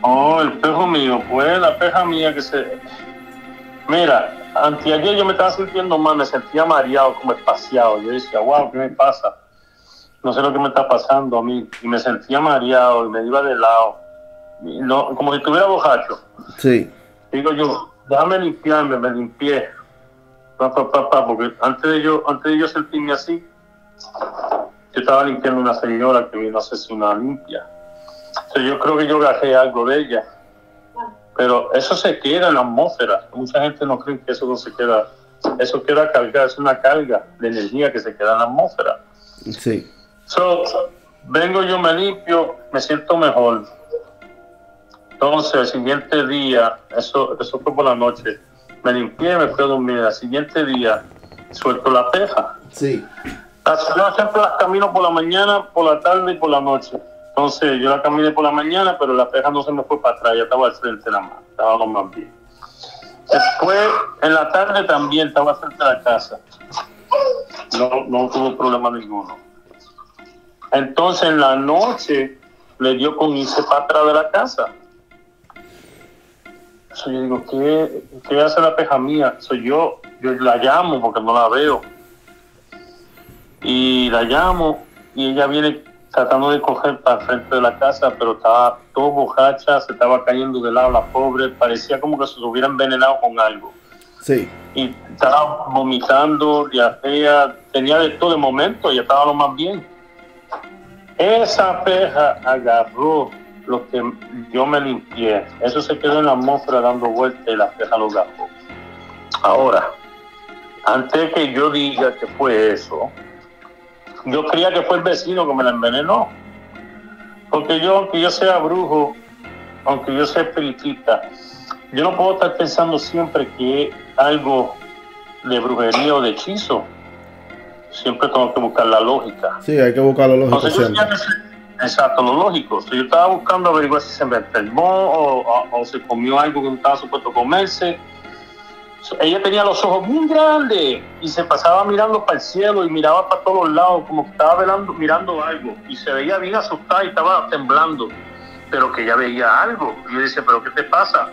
Oh, el perro mío, pues la peja mía que se... Mira, anteayer yo me estaba sintiendo mal, me sentía mareado, como espaciado. Yo decía, wow, ¿qué me pasa? No sé lo que me está pasando a mí. Y me sentía mareado y me iba de lado. No, como si estuviera bojacho. Sí, Digo yo, déjame limpiarme, me limpié. Pa, pa, pa, pa, porque antes de yo, antes de yo sentirme así, yo estaba limpiando una señora que vino a hacerse una limpia. Yo creo que yo gajé algo de ella. Pero eso se queda en la atmósfera. Mucha gente no cree que eso no se queda. Eso queda cargado, es una carga de energía que se queda en la atmósfera. sí. So, vengo yo, me limpio, me siento mejor. Entonces, el siguiente día, eso, eso fue por la noche, me limpié, me fui a dormir. Al siguiente día, suelto la peja. Sí. Las- Yo siempre las camino por la mañana, por la tarde y por la noche. Entonces yo la caminé por la mañana, pero la peja no se me fue para atrás, ya estaba al frente la más, estaba lo más bien. Después, en la tarde también estaba frente a la casa. No, no tuvo problema ninguno. Entonces en la noche le dio con irse para atrás de la casa. So, yo digo, ¿qué, ¿qué hace la peja mía? So, yo, yo la llamo porque no la veo. Y la llamo y ella viene tratando de coger para el frente de la casa, pero estaba todo bojacha, se estaba cayendo de lado la pobre, parecía como que se hubiera envenenado con algo. Sí. Y estaba vomitando, diarrea, tenía de todo de momento y estaba lo más bien. Esa peja agarró lo que yo me limpié. Eso se quedó en la atmósfera dando vueltas y la peja lo agarró. Ahora, antes que yo diga que fue eso, yo creía que fue el vecino que me la envenenó. Porque yo, aunque yo sea brujo, aunque yo sea espiritista, yo no puedo estar pensando siempre que es algo de brujería o de hechizo. Siempre tengo que buscar la lógica. Sí, hay que buscar Entonces, yo que ser- Exacto, lo lógico. Si yo estaba buscando averiguar si se me enfermó o, o- o se comió algo que no estaba supuesto comerse. Ella tenía los ojos muy grandes y se pasaba mirando para el cielo y miraba para todos lados, como que estaba velando, mirando algo. Y se veía bien asustada y estaba temblando, pero que ella veía algo. Y yo decía, ¿pero qué te pasa?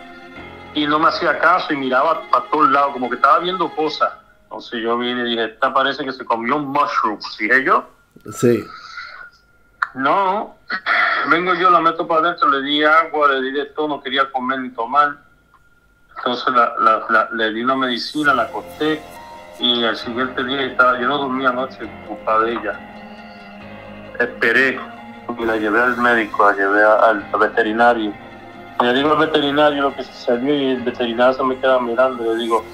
Y no me hacía caso y miraba para todos lados, como que estaba viendo cosas. Entonces yo vine y dije, esta parece que se comió un mushroom. Dije yo, Sí. no, vengo yo, la meto para adentro, le di agua, le di de todo, no quería comer ni tomar. Entonces la, la- la- le di una medicina, la acosté y al siguiente día estaba, yo no dormí anoche culpa de ella. Esperé y la llevé al médico, la llevé al, veterinario. Y le digo al veterinario lo que sucedió y el veterinario se me queda mirando y le digo,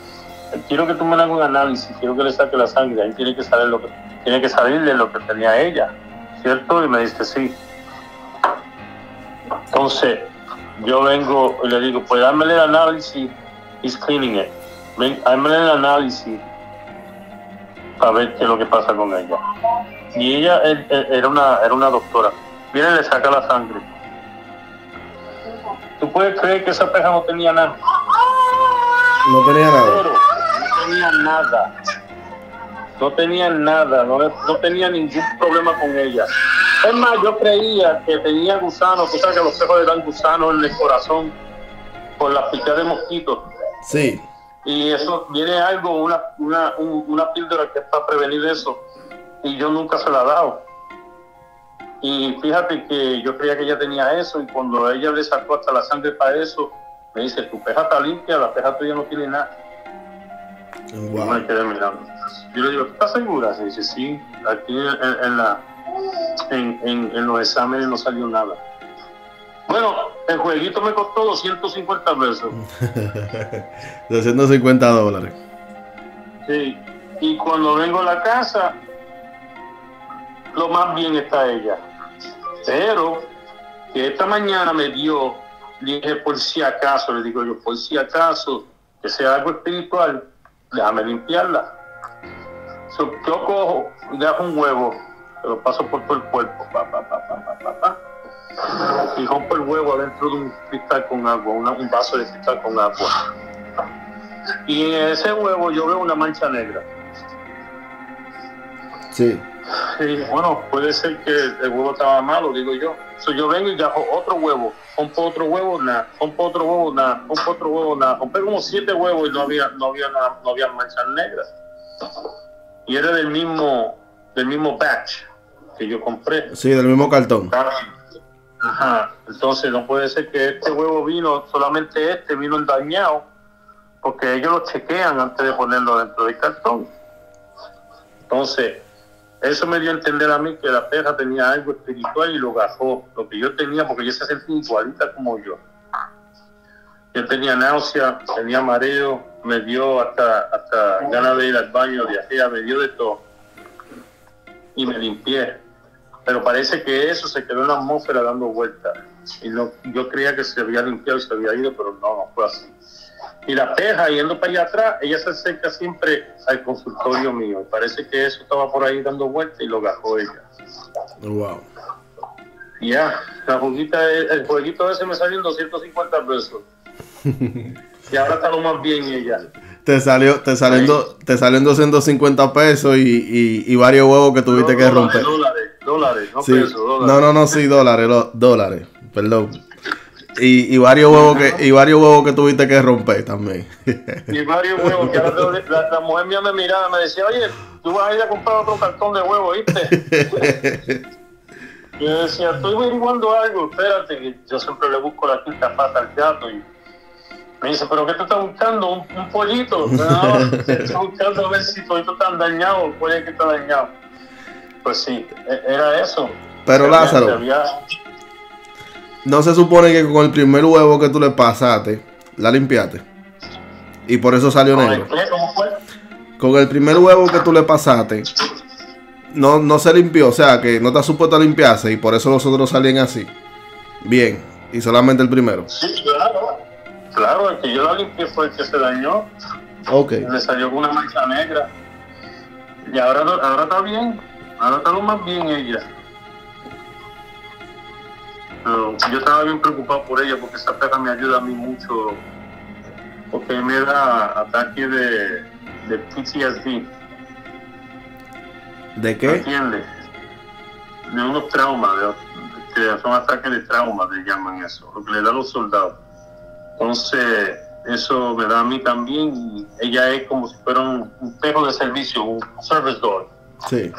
quiero que tú me hagas un análisis, quiero que le saque la sangre, ahí tiene que salir lo que tiene que salirle lo que tenía ella. ¿cierto? Y me dice, sí. Entonces, yo vengo y le digo, pues dámele el análisis, he's cleaning it. Ven, dámele el análisis para ver qué es lo que pasa con ella. Y ella era una, era una doctora. Viene y le saca la sangre. ¿Tú puedes creer que esa peja no tenía nada? No tenía nada. No tenía nada. No tenía nada, no, no tenía ningún problema con ella. Es más, yo creía que tenía gusanos, tú sabes que los pejos le dan gusanos en el corazón por la picadas de mosquitos. Sí. Y eso viene algo, una, una, un- una píldora que es para prevenir eso. Y yo nunca se la he dado. Y fíjate que yo creía que ella tenía eso y cuando ella le sacó hasta la sangre para eso, me dice, tu peja está limpia, la peja tuya no tiene nada. Wow. me quedé mirando. Yo le digo, ¿estás segura? Se dice, sí, aquí en, en la, en, en- en los exámenes no salió nada. Bueno, el jueguito me costó 250 pesos. [LAUGHS] 250 dólares. Sí. Y cuando vengo a la casa, lo más bien está ella. Pero que esta mañana me dio, dije por si acaso, le digo yo, por si acaso, que sea algo espiritual, déjame limpiarla. So, yo cojo, dejo un huevo, lo paso por todo el cuerpo, pa, pa, pa, pa, pa, pa, pa, y rompo el huevo adentro de un cristal con agua, una- un vaso de cristal con agua. Y en ese huevo yo veo una mancha negra. Sí. Y bueno, puede ser que el huevo estaba malo, digo yo. So, yo vengo y gajo otro huevo, rompo otro huevo, nada, rompo otro huevo, nada, rompo otro huevo, nada. Rompí como siete huevos y no había, no había nada, no había manchas negras. Y era del mismo, del mismo batch que yo compré. Sí, del mismo cartón. Ajá. Entonces no puede ser que este huevo vino, solamente este vino dañado, porque ellos lo chequean antes de ponerlo dentro del cartón. Entonces, eso me dio a entender a mí que la perra tenía algo espiritual y lo gajó, lo que yo tenía, porque ella se sentía igualita como yo. Yo tenía náusea, tenía mareo, me dio hasta, hasta ganas de ir al baño, diarrea, me dio de todo. Y me limpié pero parece que eso se quedó en la atmósfera dando vueltas. Y no, yo creía que se había limpiado y se había ido, pero no, no fue así. Y la peja, yendo para allá atrás, ella se acerca siempre al consultorio mío. Y parece que eso estaba por ahí dando vueltas y lo gajó ella. Wow. Ya, la juguita, el jueguito ese me salió en 250 pesos. [LAUGHS] y ahora está lo más bien ella. Te salió, te saliendo, te salió en 250 pesos y, y, varios huevos que tuviste que romper. Dólares, no pesos, dólares. No, no, no, sí, dólares, dólares, perdón. Y, y, varios huevos que y varios huevos que tuviste que romper también. [LAUGHS] Y varios huevos que la, la, mujer mía me miraba, me decía, oye, tú vas a ir a comprar otro cartón de huevos, ¿viste? [LAUGHS] yo decía, estoy averiguando algo, espérate, que yo siempre le busco la quinta pata al gato y me dice, ¿pero qué tú estás buscando? ¿Un, pollito? [LAUGHS] No, estoy buscando a ver si todo está dañado, el pollo que está dañado. Pues sí, e, era eso. Pero Lázaro, no se supone que con el primer huevo que tú le pasaste, la limpiaste. Y por eso salió negro. ¿Cómo fue? Con el primer huevo que tú le pasaste, no, no se limpió, o sea que no te supuesto a limpiarse y por eso los otros salían así. Bien, y solamente el primero. Sí, claro. Claro, el que yo la limpié fue el que se dañó. Ok. Le salió con una mancha negra. Y ahora, ahora está bien. Ahora está lo más bien ella. Pero yo estaba bien preocupado por ella porque esa perra me ayuda a mí mucho. Porque me da ataque de, de PTSD. ¿De qué? ¿Entiendes? De unos traumas, de, son ataques de trauma, le llaman eso, lo que le da a los soldados. Entonces, eso me da a mí también. Y ella es como si fuera un, perro de servicio, un service dog. Sí.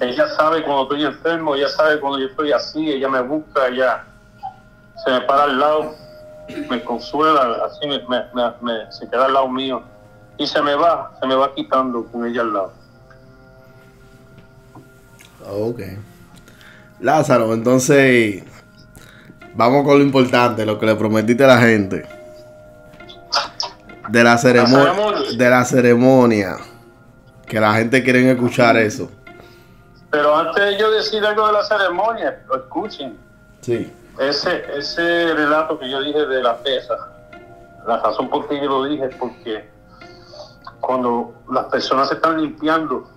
Ella sabe cuando estoy enfermo, ella sabe cuando yo estoy así, ella me busca, ella se me para al lado, me consuela, así me, me, se queda al lado mío y se me va, se me va quitando con ella al lado. Ok. Lázaro, entonces vamos con lo importante, lo que le prometiste a la gente. De la ceremonia. De la ceremonia. Que la gente quiere escuchar eso. Pero antes de yo decir algo de la ceremonia, escuchen. Sí. Ese, ese relato que yo dije de la pesa, la razón por qué yo lo dije es porque cuando las personas se están limpiando,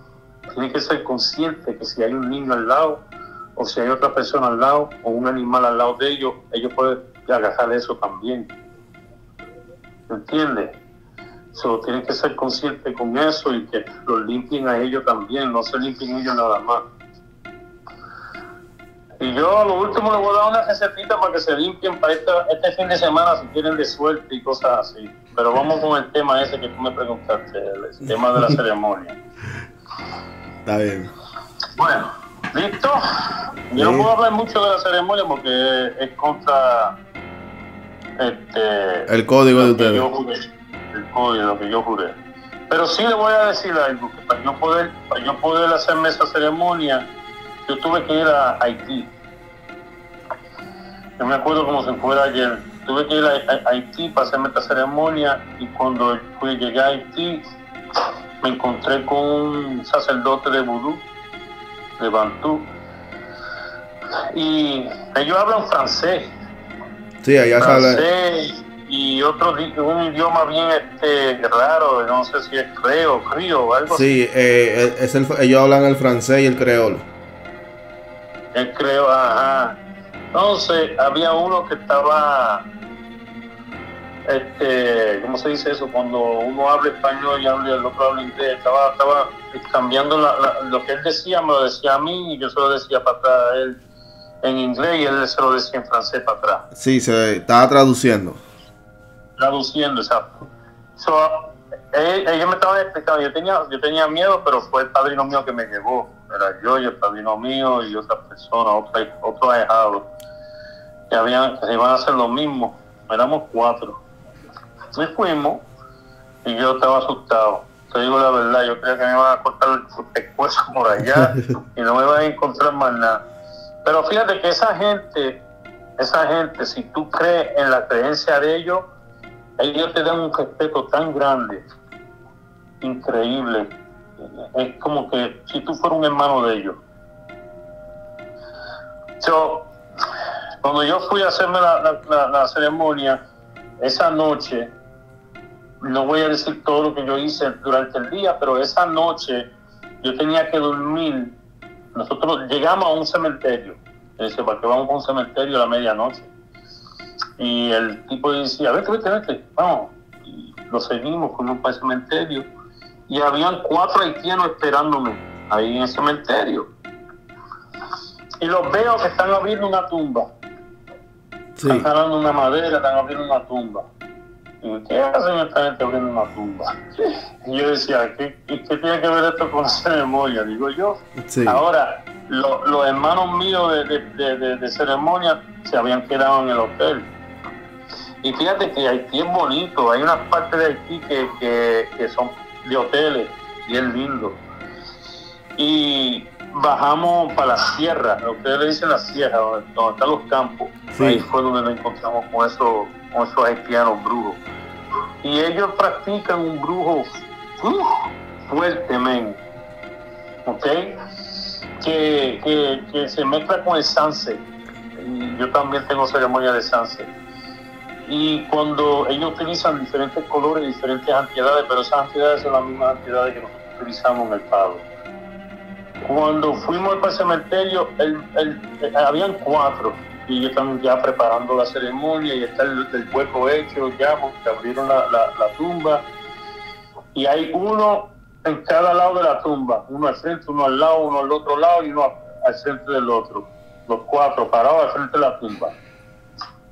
tienen que ser conscientes que si hay un niño al lado, o si hay otra persona al lado, o un animal al lado de ellos, ellos pueden agarrar eso también. ¿Entiendes? So, tienen que ser conscientes con eso y que los limpien a ellos también, no se limpien ellos nada más. Y yo lo último les voy a dar una recetita para que se limpien para este fin de semana si quieren de suerte y cosas así. Pero vamos con el tema ese que tú me preguntaste, el tema de la [LAUGHS] ceremonia. Está bien. Bueno, ¿listo? Yo no puedo hablar mucho de la ceremonia porque es contra este, el código de ustedes lo que yo juré. Pero sí le voy a decir algo, que para yo poder, para yo poder hacerme esa ceremonia, yo tuve que ir a Haití. Yo me acuerdo como si fuera ayer. Tuve que ir a, Haití para hacerme esta ceremonia y cuando fui, llegué a Haití me encontré con un sacerdote de vudú, de Bantú, y ellos hablan francés. Sí, allá francés, y otro un idioma bien este raro, no sé si es creo, crío o algo sí, eh, es el, ellos hablan el francés y el creol. El creo, ajá. Entonces, había uno que estaba, este, ¿cómo se dice eso? Cuando uno habla español y habla, el otro habla inglés, estaba, estaba cambiando lo que él decía, me lo decía a mí y yo se lo decía para atrás él en inglés y él se lo decía en francés para atrás. Sí, se estaba traduciendo traduciendo, exacto. So, eh, ellos me estaban explicando, yo tenía, yo tenía miedo, pero fue el padrino mío que me llevó. Era yo y el padrino mío y otra persona, otro, otro ahijado. Que, habían, que iban a hacer lo mismo. Éramos cuatro. Y fuimos y yo estaba asustado. Te digo la verdad, yo creía que me iban a cortar el pescuezo por allá [LAUGHS] y no me iban a encontrar más nada. Pero fíjate que esa gente, esa gente, si tú crees en la creencia de ellos, ellos te dan un respeto tan grande, increíble. Es como que si tú fueras un hermano de ellos. Yo, cuando yo fui a hacerme la, ceremonia, esa noche, no voy a decir todo lo que yo hice durante el día, pero esa noche yo tenía que dormir. Nosotros llegamos a un cementerio. Dice, ¿para qué vamos a un cementerio a la medianoche? Y el tipo decía, vete, vete, vete, vamos. Y lo seguimos, para el cementerio. Y habían cuatro haitianos esperándome ahí en el cementerio. Y los veo que están abriendo una tumba. Sí. Están jalando una madera, están abriendo una tumba. Y ¿qué hacen esta gente abriendo una tumba? [LAUGHS] Y yo decía, ¿qué, tiene que ver esto con ceremonia? Digo yo. Sí. Ahora, lo- los hermanos míos de, de- de- de- de ceremonia se habían quedado en el hotel. Y fíjate que Haití es bonito, hay unas partes de Haití que, que- que son de hoteles y es lindo. Y bajamos para la sierra, lo que le dicen la sierra, donde, donde están los campos. Sí. Ahí fue donde nos encontramos con esos, con esos haitianos brujos. Y ellos practican un brujo uf, fuerte, men. ¿Ok? Que, que, que se mezcla con el sanse. Y yo también tengo ceremonia de sanse. Y cuando ellos utilizan diferentes colores, diferentes entidades, pero esas entidades son las mismas entidades que nosotros utilizamos en el palo. Cuando fuimos al cementerio, el, el- eh, habían cuatro y ellos están ya preparando la ceremonia y está el, el hueco hecho ya porque abrieron la tumba y hay uno en cada lado de la tumba, uno al frente, uno al lado, uno al otro lado y uno al frente del otro, los cuatro parados al frente de la tumba,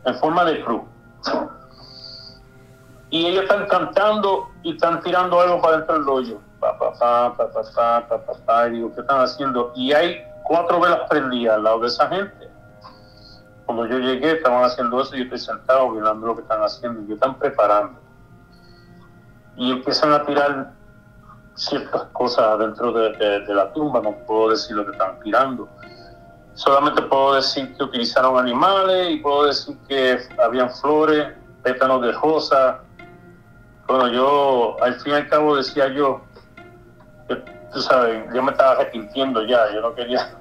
en forma de cruz. Y ellos están cantando y están tirando algo para dentro del hoyo. Pa, pa, pa, pa, pa, pa, pa, pa. Y digo, ¿qué están haciendo? Y hay cuatro velas prendidas al lado de esa gente. Cuando yo llegué, estaban haciendo eso y yo estoy sentado mirando lo que están haciendo y están preparando. Y empiezan a tirar ciertas cosas dentro de, de- de la tumba, no puedo decir lo que están tirando. Solamente puedo decir que utilizaron animales y puedo decir que habían flores, pétalos de rosa. Bueno, yo al fin y al cabo decía yo, que, tú sabes, yo me estaba arrepintiendo ya, yo no quería,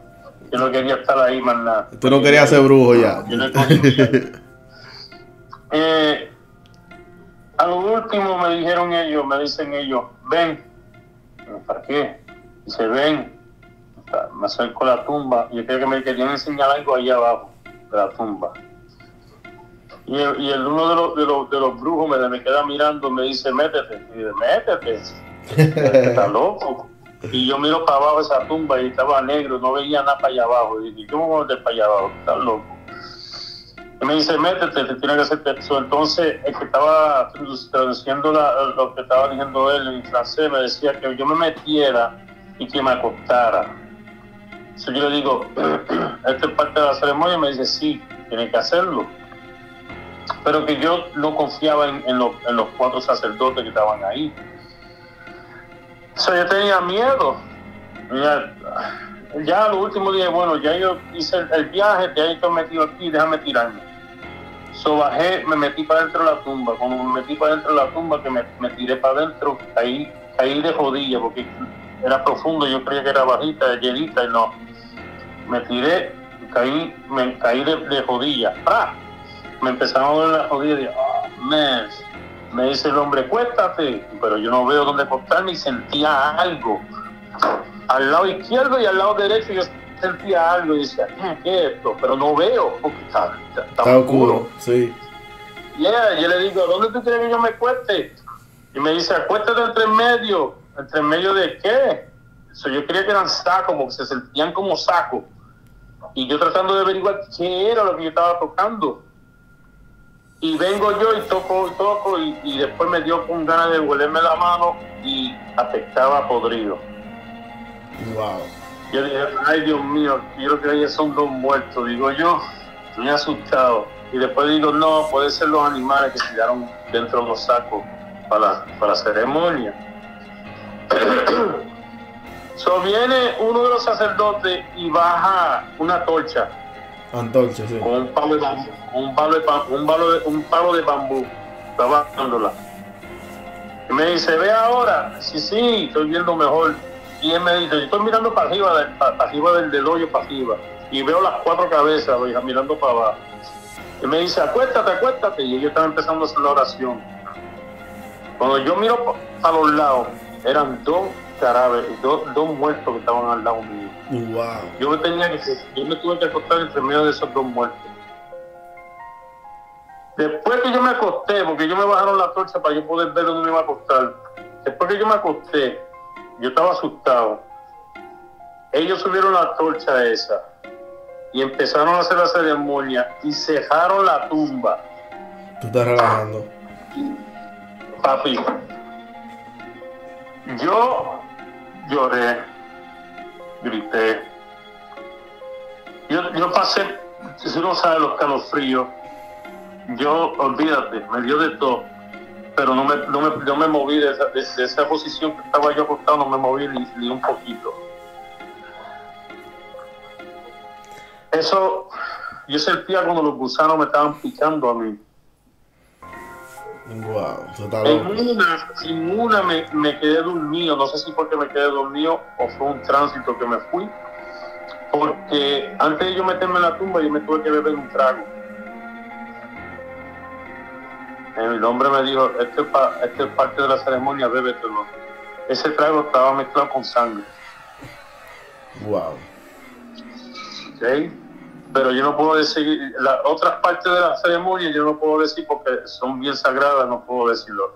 yo no quería estar ahí más nada. Tú no querías ser brujo ya. Yo no conocía. Eh, a lo último me dijeron ellos, me dicen ellos, ven. ¿Para qué? Dice, ven. Me acerco a la tumba y yo creo que me querían enseñar algo allá abajo de la tumba. Y, el, y el uno de los, de, los, de los brujos me, me queda mirando, me dice, métete. Y yo, métete. Está [LAUGHS] loco. Y yo miro para abajo esa tumba y estaba negro, no veía nada para allá abajo. Y dije, ¿cómo voy a meter para allá abajo? Estás loco. Y me dice, métete, te tiene que hacer eso. Entonces, el que estaba traduciendo la- lo que estaba diciendo él en francés me decía que yo me metiera y que me acostara. Entonces yo le digo, ¿esto es parte de la ceremonia? Me dice, sí, tiene que hacerlo. Pero que yo no confiaba en, en en los cuatro sacerdotes que estaban ahí. O sea, yo tenía miedo. Ya, ya lo último dije, bueno, ya yo hice el, viaje, ya estoy metido aquí, déjame tirarme. So bajé, me metí para dentro de la tumba. Cuando me metí para dentro de la tumba, que me, me tiré para adentro, caí, caí de rodilla porque era profundo, yo creía que era bajita, llenita y no. Me tiré, caí, me caí de, de rodilla. ¡Pra! Me empezaron a doler las rodillas y dije, "Ah, man". Me dice el hombre, cuéstate, pero yo no veo dónde acostarme y sentía algo. Al lado izquierdo y al lado derecho yo sentía algo y decía, "¿Qué- ¿qué es esto? Pero no veo porque está, está- está Está oscuro. oscuro, sí. Yeah, yo le digo, ¿dónde tú quieres que yo me cueste? Y me dice, acuéstate entre en medio. ¿Entre en medio de qué? So, yo creía que eran sacos, porque se sentían como sacos. Y yo tratando de averiguar qué era lo que yo estaba tocando. Y vengo yo y toco y toco y, y después me dio con ganas de huelerme la mano y afectaba podrido. Wow. Yo dije, ay Dios mío, yo creo que ellos son dos muertos, digo yo, estoy asustado. Y después digo, no, puede ser los animales que se quedaron dentro de los sacos para, para la ceremonia. [COUGHS] so viene uno de los sacerdotes y baja una torcha Antorcha, sí. con un palo de bambú, un palo de, un palo de, un palo de bambú, está bajándola. Y me dice, ve ahora, sí, sí, estoy viendo mejor. Y él me dice, yo estoy mirando para arriba, para, para arriba del, del hoyo, para arriba. Y veo las cuatro cabezas, oiga, mirando para abajo. Y me dice, acuéstate, acuéstate. Y ellos estaban empezando a hacer la oración. Cuando yo miro para los lados, eran dos cadáveres, dos, dos muertos que estaban al lado mío. Wow. Yo me tenía que, yo me tuve que acostar entre medio de esos dos muertos. Después que yo me acosté, porque yo me bajaron la torcha para yo poder ver dónde me iba a acostar. Después que yo me acosté, yo estaba asustado. Ellos subieron la torcha esa y empezaron a hacer la ceremonia y cerraron la tumba. Tú estás relajando. Papi, yo lloré, grité. Yo, yo pasé, si uno sabe los calofríos, yo, olvídate, me dio de todo, pero no me, no me, no me moví de esa, de, esa posición que estaba yo acostado, no me moví ni un poquito. Eso, yo sentía cuando los gusanos me estaban picando a mí. Wow. En una, en una me, me quedé dormido, no sé si porque me quedé dormido o fue un tránsito que me fui, porque antes de yo meterme en la tumba yo me tuve que beber un trago. El hombre me dijo, este este es parte de la ceremonia, bébetelo. Ese trago estaba mezclado con sangre, Wow. ¿ok? Pero yo no puedo decir, las otras partes de la ceremonia yo no puedo decir porque son bien sagradas, no puedo decirlo.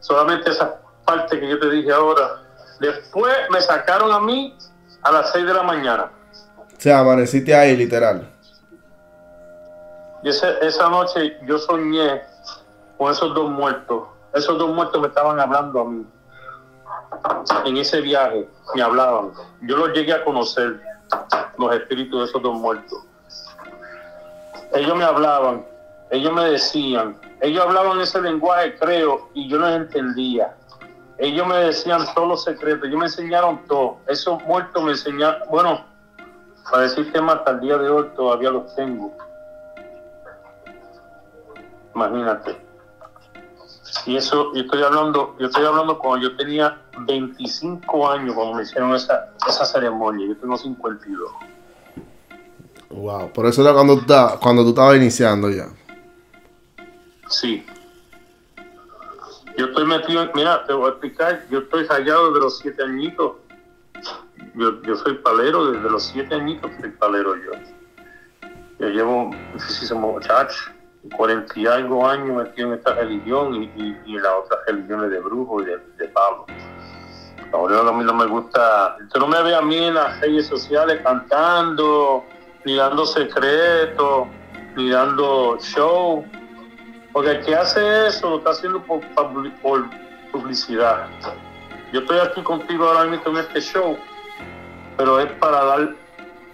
Solamente esa parte que yo te dije ahora. Después me sacaron a mí a las 6 de la mañana. O sea, amaneciste ahí, literal. Y ese- esa noche yo soñé con esos dos muertos. Esos dos muertos me estaban hablando a mí. En ese viaje me hablaban. Yo los llegué a conocer, los espíritus de esos dos muertos. Ellos me hablaban, ellos me decían, ellos hablaban ese lenguaje, creo, y yo no entendía. Ellos me decían todos los secretos, ellos me enseñaron todo. Esos muertos me enseñaron, bueno, para decirte más, hasta el día de hoy todavía los tengo. Imagínate. Y eso, yo estoy hablando, yo estoy hablando cuando yo tenía 25 años cuando me hicieron esa, esa ceremonia. Yo tengo 52. Wow. Por eso era cuando tú, cuando tú estabas iniciando ya. Sí. Yo estoy metido en, mira, te voy a explicar, yo estoy rayado desde los 7 añitos. Yo, yo soy palero, desde los 7 añitos soy palero yo. Yo llevo muchísimo muchacho, 40 y algo años metido en esta religión y, y, y las otras religiones de brujos y de, de palo. Ahora a mí no me gusta, no me ves a mí en las redes sociales cantando, ni dando secretos, ni dando show. Porque el que hace eso lo está haciendo por, publi- por publicidad. Yo estoy aquí contigo ahora mismo en este show, pero es para dar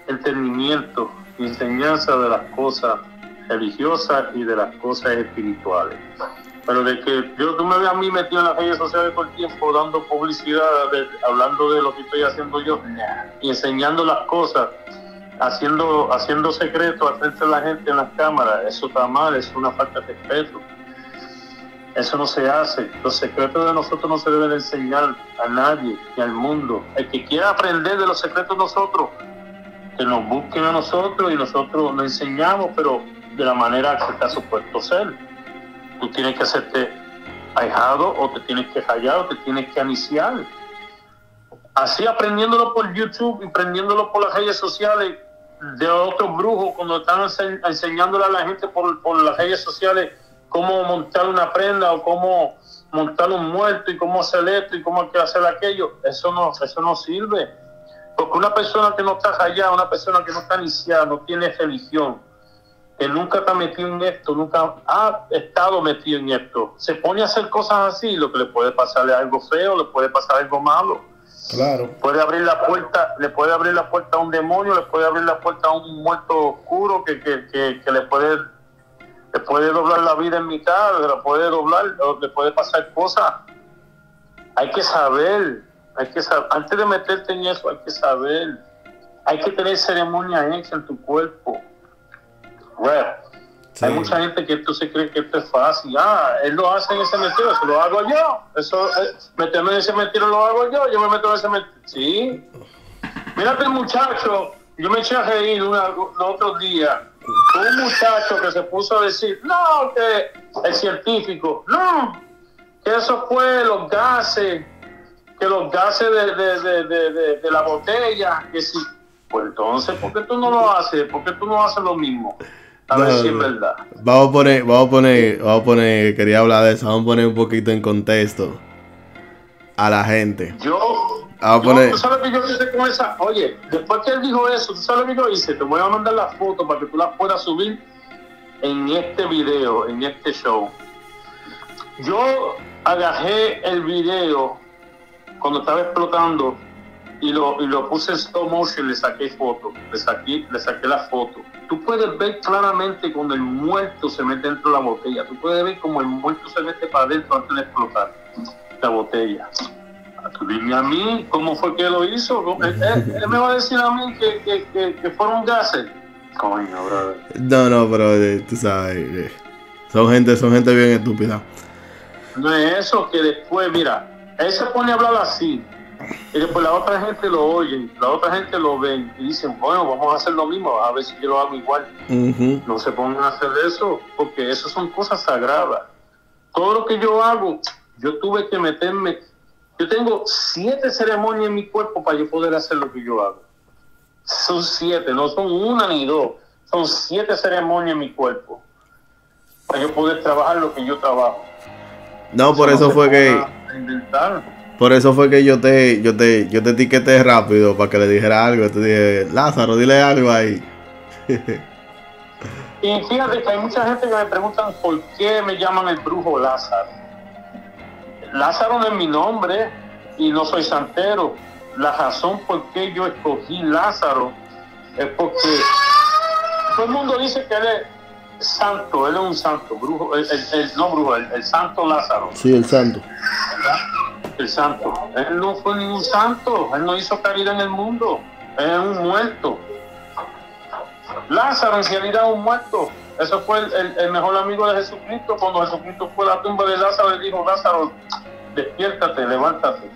entendimiento y enseñanza de las cosas religiosas y de las cosas espirituales. Pero de que yo tú me ves a mí metido en las redes sociales todo el tiempo dando publicidad, hablando de lo que estoy haciendo yo y enseñando las cosas, haciendo haciendo secretos al frente de la gente en las cámaras, eso está mal, es una falta de respeto. Eso no se hace. Los secretos de nosotros no se deben enseñar a nadie ni al mundo. El que quiera aprender de los secretos de nosotros, que nos busquen a nosotros y nosotros nos enseñamos, pero de la manera que está supuesto ser. Tú tienes que hacerte ahijado o te tienes que callar o te tienes que iniciar. Así aprendiéndolo por YouTube y aprendiéndolo por las redes sociales de otros brujos cuando están ense- enseñándole a la gente por, por las redes sociales cómo montar una prenda o cómo montar un muerto y cómo hacer esto y cómo hacer aquello. Eso no, eso no sirve. Porque una persona que no está callada, una persona que no está iniciada, no tiene religión, que nunca está metido en esto, nunca ha estado metido en esto, se pone a hacer cosas así, lo que le puede pasarle algo feo, le puede pasar algo malo Claro. puede abrir la puerta, le puede abrir la puerta a un demonio, le puede abrir la puerta a un muerto oscuro que, que, que, le puede le puede doblar la vida en mitad, le puede doblar, le puede pasar cosas. Hay que saber, hay que saber, antes de meterte en eso hay que saber, hay que tener ceremonia hecha en tu cuerpo. Bueno, Sí. hay mucha gente que esto se cree que esto es fácil. Ah, él lo hace en ese cementerio, eso lo hago yo. Eso, eh, meterme en ese cementerio lo hago yo, yo me meto en ese cementerio. Sí. Mírate el muchacho, yo me eché a reír una, los otros días. Un muchacho que se puso a decir, no, que el científico, no, que eso fue los gases, que los gases de, de, de, de, la botella, que si, pues entonces, ¿por qué tú no lo haces? ¿Por qué tú no haces lo mismo? A ver si es verdad. Vamos a poner, vamos a poner, vamos a poner, quería hablar de eso, vamos a poner un poquito en contexto a la gente. Yo, Ah, yo, pone- tú sabes que yo hice con esa, oye, después que él dijo eso, tú sabes lo que yo hice, te voy a mandar las fotos para que tú las puedas subir en este video, en este show. Yo agarré el video cuando estaba explotando y lo, y lo puse en stop motion, le saqué foto, le saqué, le saqué la foto. Tú puedes ver claramente cuando el muerto se mete dentro de la botella. Tú puedes ver como el muerto se mete para adentro antes de explotar la botella. Tú dime a mí cómo fue que lo hizo. ¿Cómo- Él, él- él me va a decir a mí que, que, que, que fueron gases. Coño, brother. No, no, pero eh, tú sabes, eh, son gente, son gente bien estúpida. No es eso que después, mira, él se pone a hablar así. Y después la otra gente lo oye, la otra gente lo ve y dicen, bueno, vamos a hacer lo mismo, a ver si yo lo hago igual. No se pongan a hacer eso, porque eso son cosas sagradas. Todo lo que yo hago, yo tuve que meterme. Yo tengo siete ceremonias en mi cuerpo para yo poder hacer lo que yo hago. Son siete, no son una ni dos. Son siete ceremonias en mi cuerpo para yo poder trabajar lo que yo trabajo. No, por eso fue que, inventar. Por eso fue que yo te, yo te, yo te etiqueté rápido para que le dijera algo. Te dije, Lázaro, dile algo ahí. [LAUGHS] Y fíjate que hay mucha gente que me preguntan por qué me llaman el brujo Lázaro. Lázaro no es mi nombre y no soy santero. La razón por qué yo escogí Lázaro es porque todo el mundo dice que él es santo, él es un santo, brujo, el, el- el- no brujo, el, el santo Lázaro, Sí, el santo. ¿verdad? El santo. Él no fue ningún santo, él no hizo caridad en el mundo, él es un muerto. Lázaro en realidad es un muerto. Eso fue el, mejor amigo de Jesucristo. Cuando Jesucristo fue a la tumba de Lázaro, le dijo, Lázaro, despiértate, levántate.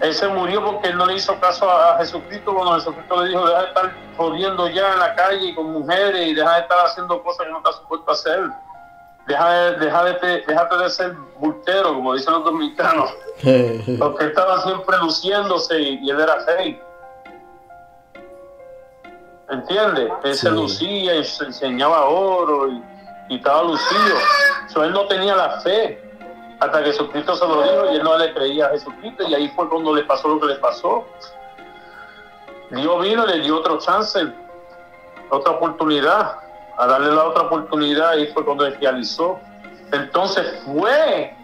Él se murió porque él no le hizo caso a, a Jesucristo cuando Jesucristo le dijo, deja de estar jodiendo ya en la calle con mujeres y deja de estar haciendo cosas que no estás supuesto a hacer. Deja de, deja de, te- déjate de ser bultero, como dicen los dominicanos. [LAUGHS] Porque estaba siempre luciéndose y, y él era rey. ¿Entiendes? Él se lucía y se enseñaba oro y, y estaba lucido. So, él no tenía la fe hasta que Jesucristo se lo dijo y él no le creía a Jesucristo y ahí fue cuando le pasó lo que le pasó. Dios vino y le dio otro chance, otra oportunidad, a darle la otra oportunidad y fue cuando realizó. Entonces fue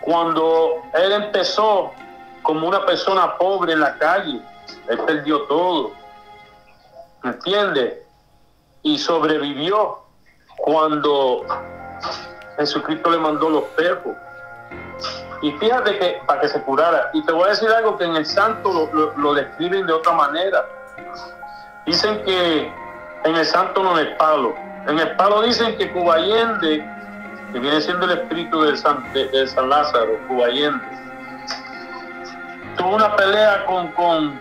cuando él empezó como una persona pobre en la calle, él perdió todo, ¿me entiendes? Y sobrevivió cuando Jesucristo le mandó los perros. Y fíjate que para que se curara, y te voy a decir algo que en el santo lo- lo describen de otra manera. Dicen que en el santo no es palo. En el palo dicen que Cubayende, que viene siendo el espíritu de San, de, San Lázaro, Cubayende, tuvo una pelea con, con,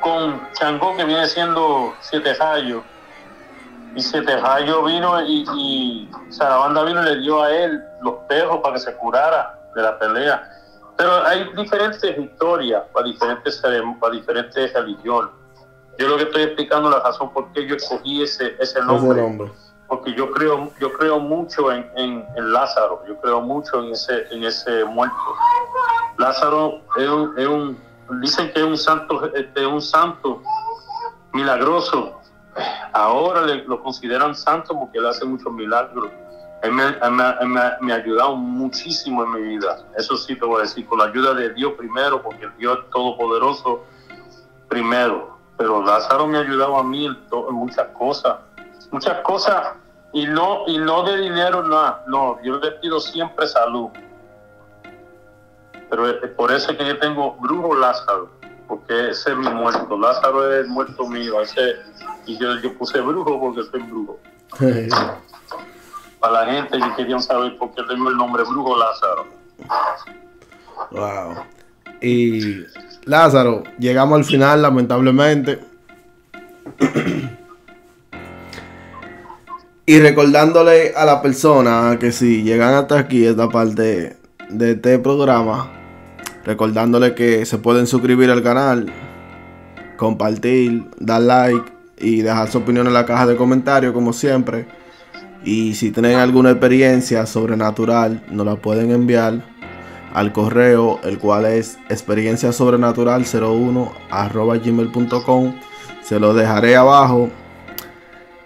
con que viene siendo Siete Rayos. Y Siete Rayos vino y, y Sarabanda vino y le dio a él los perros para que se curara de la pelea. Pero hay diferentes historias para diferentes, para diferentes religiones. Yo lo que estoy explicando la razón por qué yo escogí ese, ese nombre. Ese nombre. porque yo creo yo creo mucho en, en- en Lázaro. Yo creo mucho en ese en ese muerto. Lázaro es un, es un- dicen que es un santo este, un santo milagroso. Ahora le- lo consideran santo porque él hace muchos milagros. Él me, me- me ha- me ha ayudado muchísimo en mi vida. Eso sí te voy a decir con la ayuda de Dios primero porque Dios es todopoderoso primero pero Lázaro me ha ayudado a mí en, muchas cosas muchas cosas y no y no de dinero nada no yo le pido siempre salud. Pero es por eso es que yo tengo brujo Lázaro porque ese es mi muerto Lázaro es el muerto mío ese y yo, yo puse brujo porque soy brujo. [LAUGHS] Para la gente que querían saber por qué tengo el nombre brujo Lázaro. Wow. Y Lázaro, llegamos al final, lamentablemente. y recordándole a la persona que si llegan hasta aquí, esta parte de este programa, Recordándole que se pueden suscribir al canal, compartir, dar like y dejar su opinión en la caja de comentarios como siempre. Y si tienen alguna experiencia sobrenatural, nos la pueden enviar al correo, el cual es experiencia sobrenatural 01 gmail.com. Se lo dejaré abajo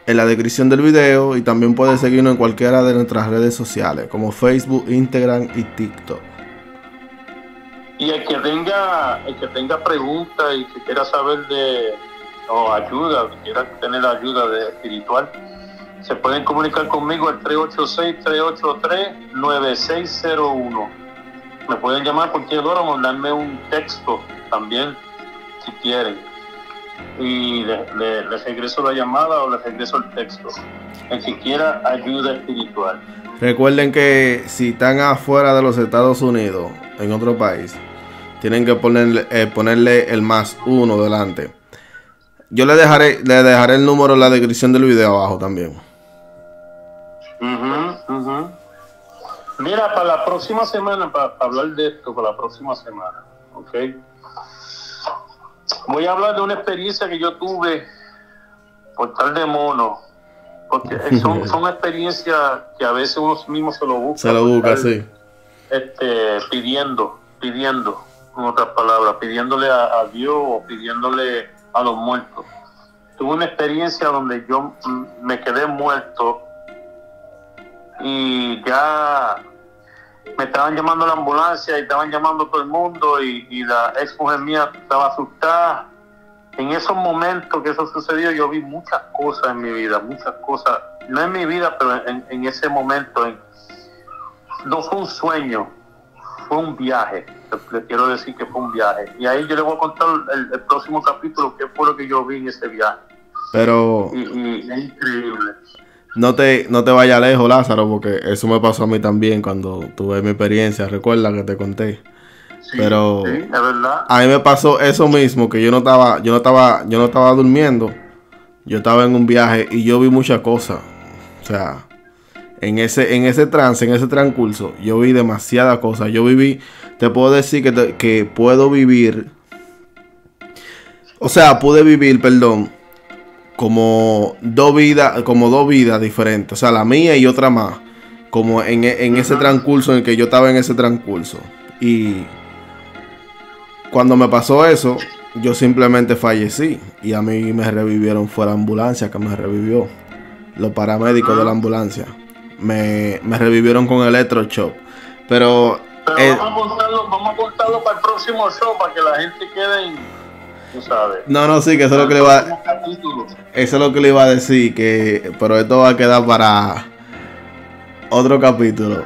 en la descripción del video y también pueden seguirnos en cualquiera de nuestras redes sociales como Facebook, Instagram y TikTok. Y el que tenga, el que tenga preguntas y que quiera saber de o ayuda, quiera tener ayuda de espiritual, se pueden comunicar conmigo al 386-383-9601. Me pueden llamar cualquier hora o mandarme un texto también, si quieren. Y le- le- les regreso la llamada o les regreso el texto. El que quiera ayuda espiritual. Recuerden que si están afuera de los Estados Unidos, en otro país, tienen que ponerle, eh, ponerle el más uno delante. Yo le dejaré, le dejaré el número en la descripción del video abajo también. Mira, para la próxima semana, para, para hablar de esto, para la próxima semana, ¿ok? Voy a hablar de una experiencia que yo tuve por tal de mono, porque [LAUGHS] son, son experiencias que a veces uno mismo se lo busca. Se lo busca, tal- sí. este, pidiendo, pidiendo, en otras palabras, pidiéndole a, a Dios o pidiéndole a los muertos. Tuve una experiencia donde yo me quedé muerto y ya me estaban llamando la ambulancia y estaban llamando todo el mundo y, y la ex mujer mía estaba asustada. En esos momentos que eso sucedió yo vi muchas cosas en mi vida, muchas cosas, no en mi vida, pero en, en ese momento, en, no fue un sueño, fue un viaje. Le- Le quiero decir que fue un viaje. Y ahí yo le voy a contar el, el próximo capítulo, qué fue lo que yo vi en ese viaje. Pero Y, y es increíble. No te, no te vayas lejos, Lázaro, porque eso me pasó a mí también cuando tuve mi experiencia. Recuerda que te conté. Sí, Pero- sí, es verdad. A mí me pasó eso mismo, que yo no estaba, yo no estaba, yo no estaba durmiendo. Yo estaba en un viaje y yo vi muchas cosas. O sea, en ese, en ese trance, en ese transcurso, yo vi demasiadas cosas. Yo viví, te puedo decir que, te- que puedo vivir. O sea, pude vivir, perdón, como dos vidas, como dos vidas diferentes. O sea, la mía y otra más. Como en, en ese transcurso en el que yo estaba en ese transcurso. Y cuando me pasó eso, yo simplemente fallecí. Y a mí me revivieron. Fue la ambulancia que me revivió. Los paramédicos de la ambulancia. Me, me revivieron con electroshock. Pero Pero eh, vamos, a contarlo, vamos a para el próximo show, para que la gente quede en, tú sabes. no, no, sí, que eso es lo que le iba, Próximo capítulo. eso es lo que le iba a decir. Que, pero esto va a quedar para otro capítulo.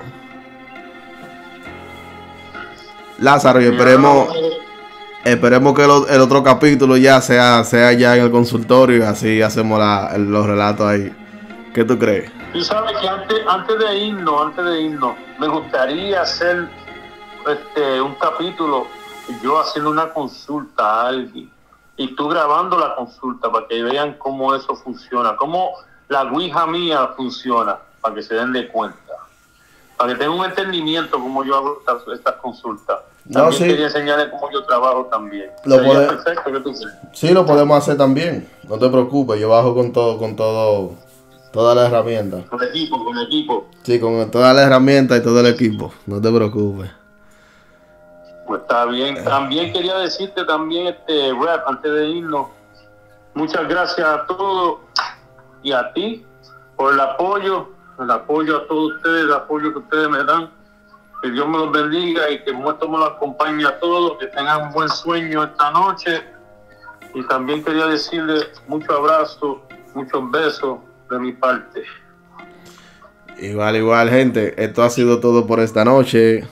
Lázaro, y esperemos, esperemos que lo- el otro capítulo ya sea, sea ya en el consultorio y así hacemos la- los relatos ahí. ¿Qué tú crees? Tú sabes que antes, antes de irnos, antes de irnos, me gustaría hacer este, un capítulo yo haciendo una consulta a alguien y tú grabando la consulta para que vean cómo eso funciona, cómo la Ouija mía funciona, para que se den de cuenta, para que tengan un entendimiento cómo yo hago estas, consultas. No, También sí. quería enseñarles cómo yo trabajo también. Lo Sería puede- perfecto, ¿qué tú crees? Sí, lo podemos hacer también. No te preocupes, yo bajo con todo, con todo, todas las herramientas. Con equipo, con equipo. Sí, con todas las herramientas y todo el equipo. No te preocupes. Pues está bien. También quería decirte también, este rap, antes de irnos, muchas gracias a todos y a ti por el apoyo, el apoyo a todos ustedes, el apoyo que ustedes me dan. Que Dios me los bendiga y que muerto me los acompañe a todos, que tengan un buen sueño esta noche. Y también quería decirles muchos abrazos, muchos besos de mi parte. Igual, igual, gente. Esto ha sido todo por esta noche.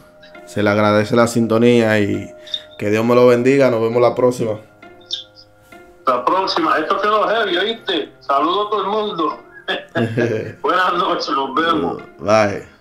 Se le agradece la sintonía y que Dios me lo bendiga. Nos vemos la próxima. La próxima, esto quedó heavy, ¿oíste? Saludos a todo el mundo. [LAUGHS] [LAUGHS] Buenas noches, nos vemos. Bye.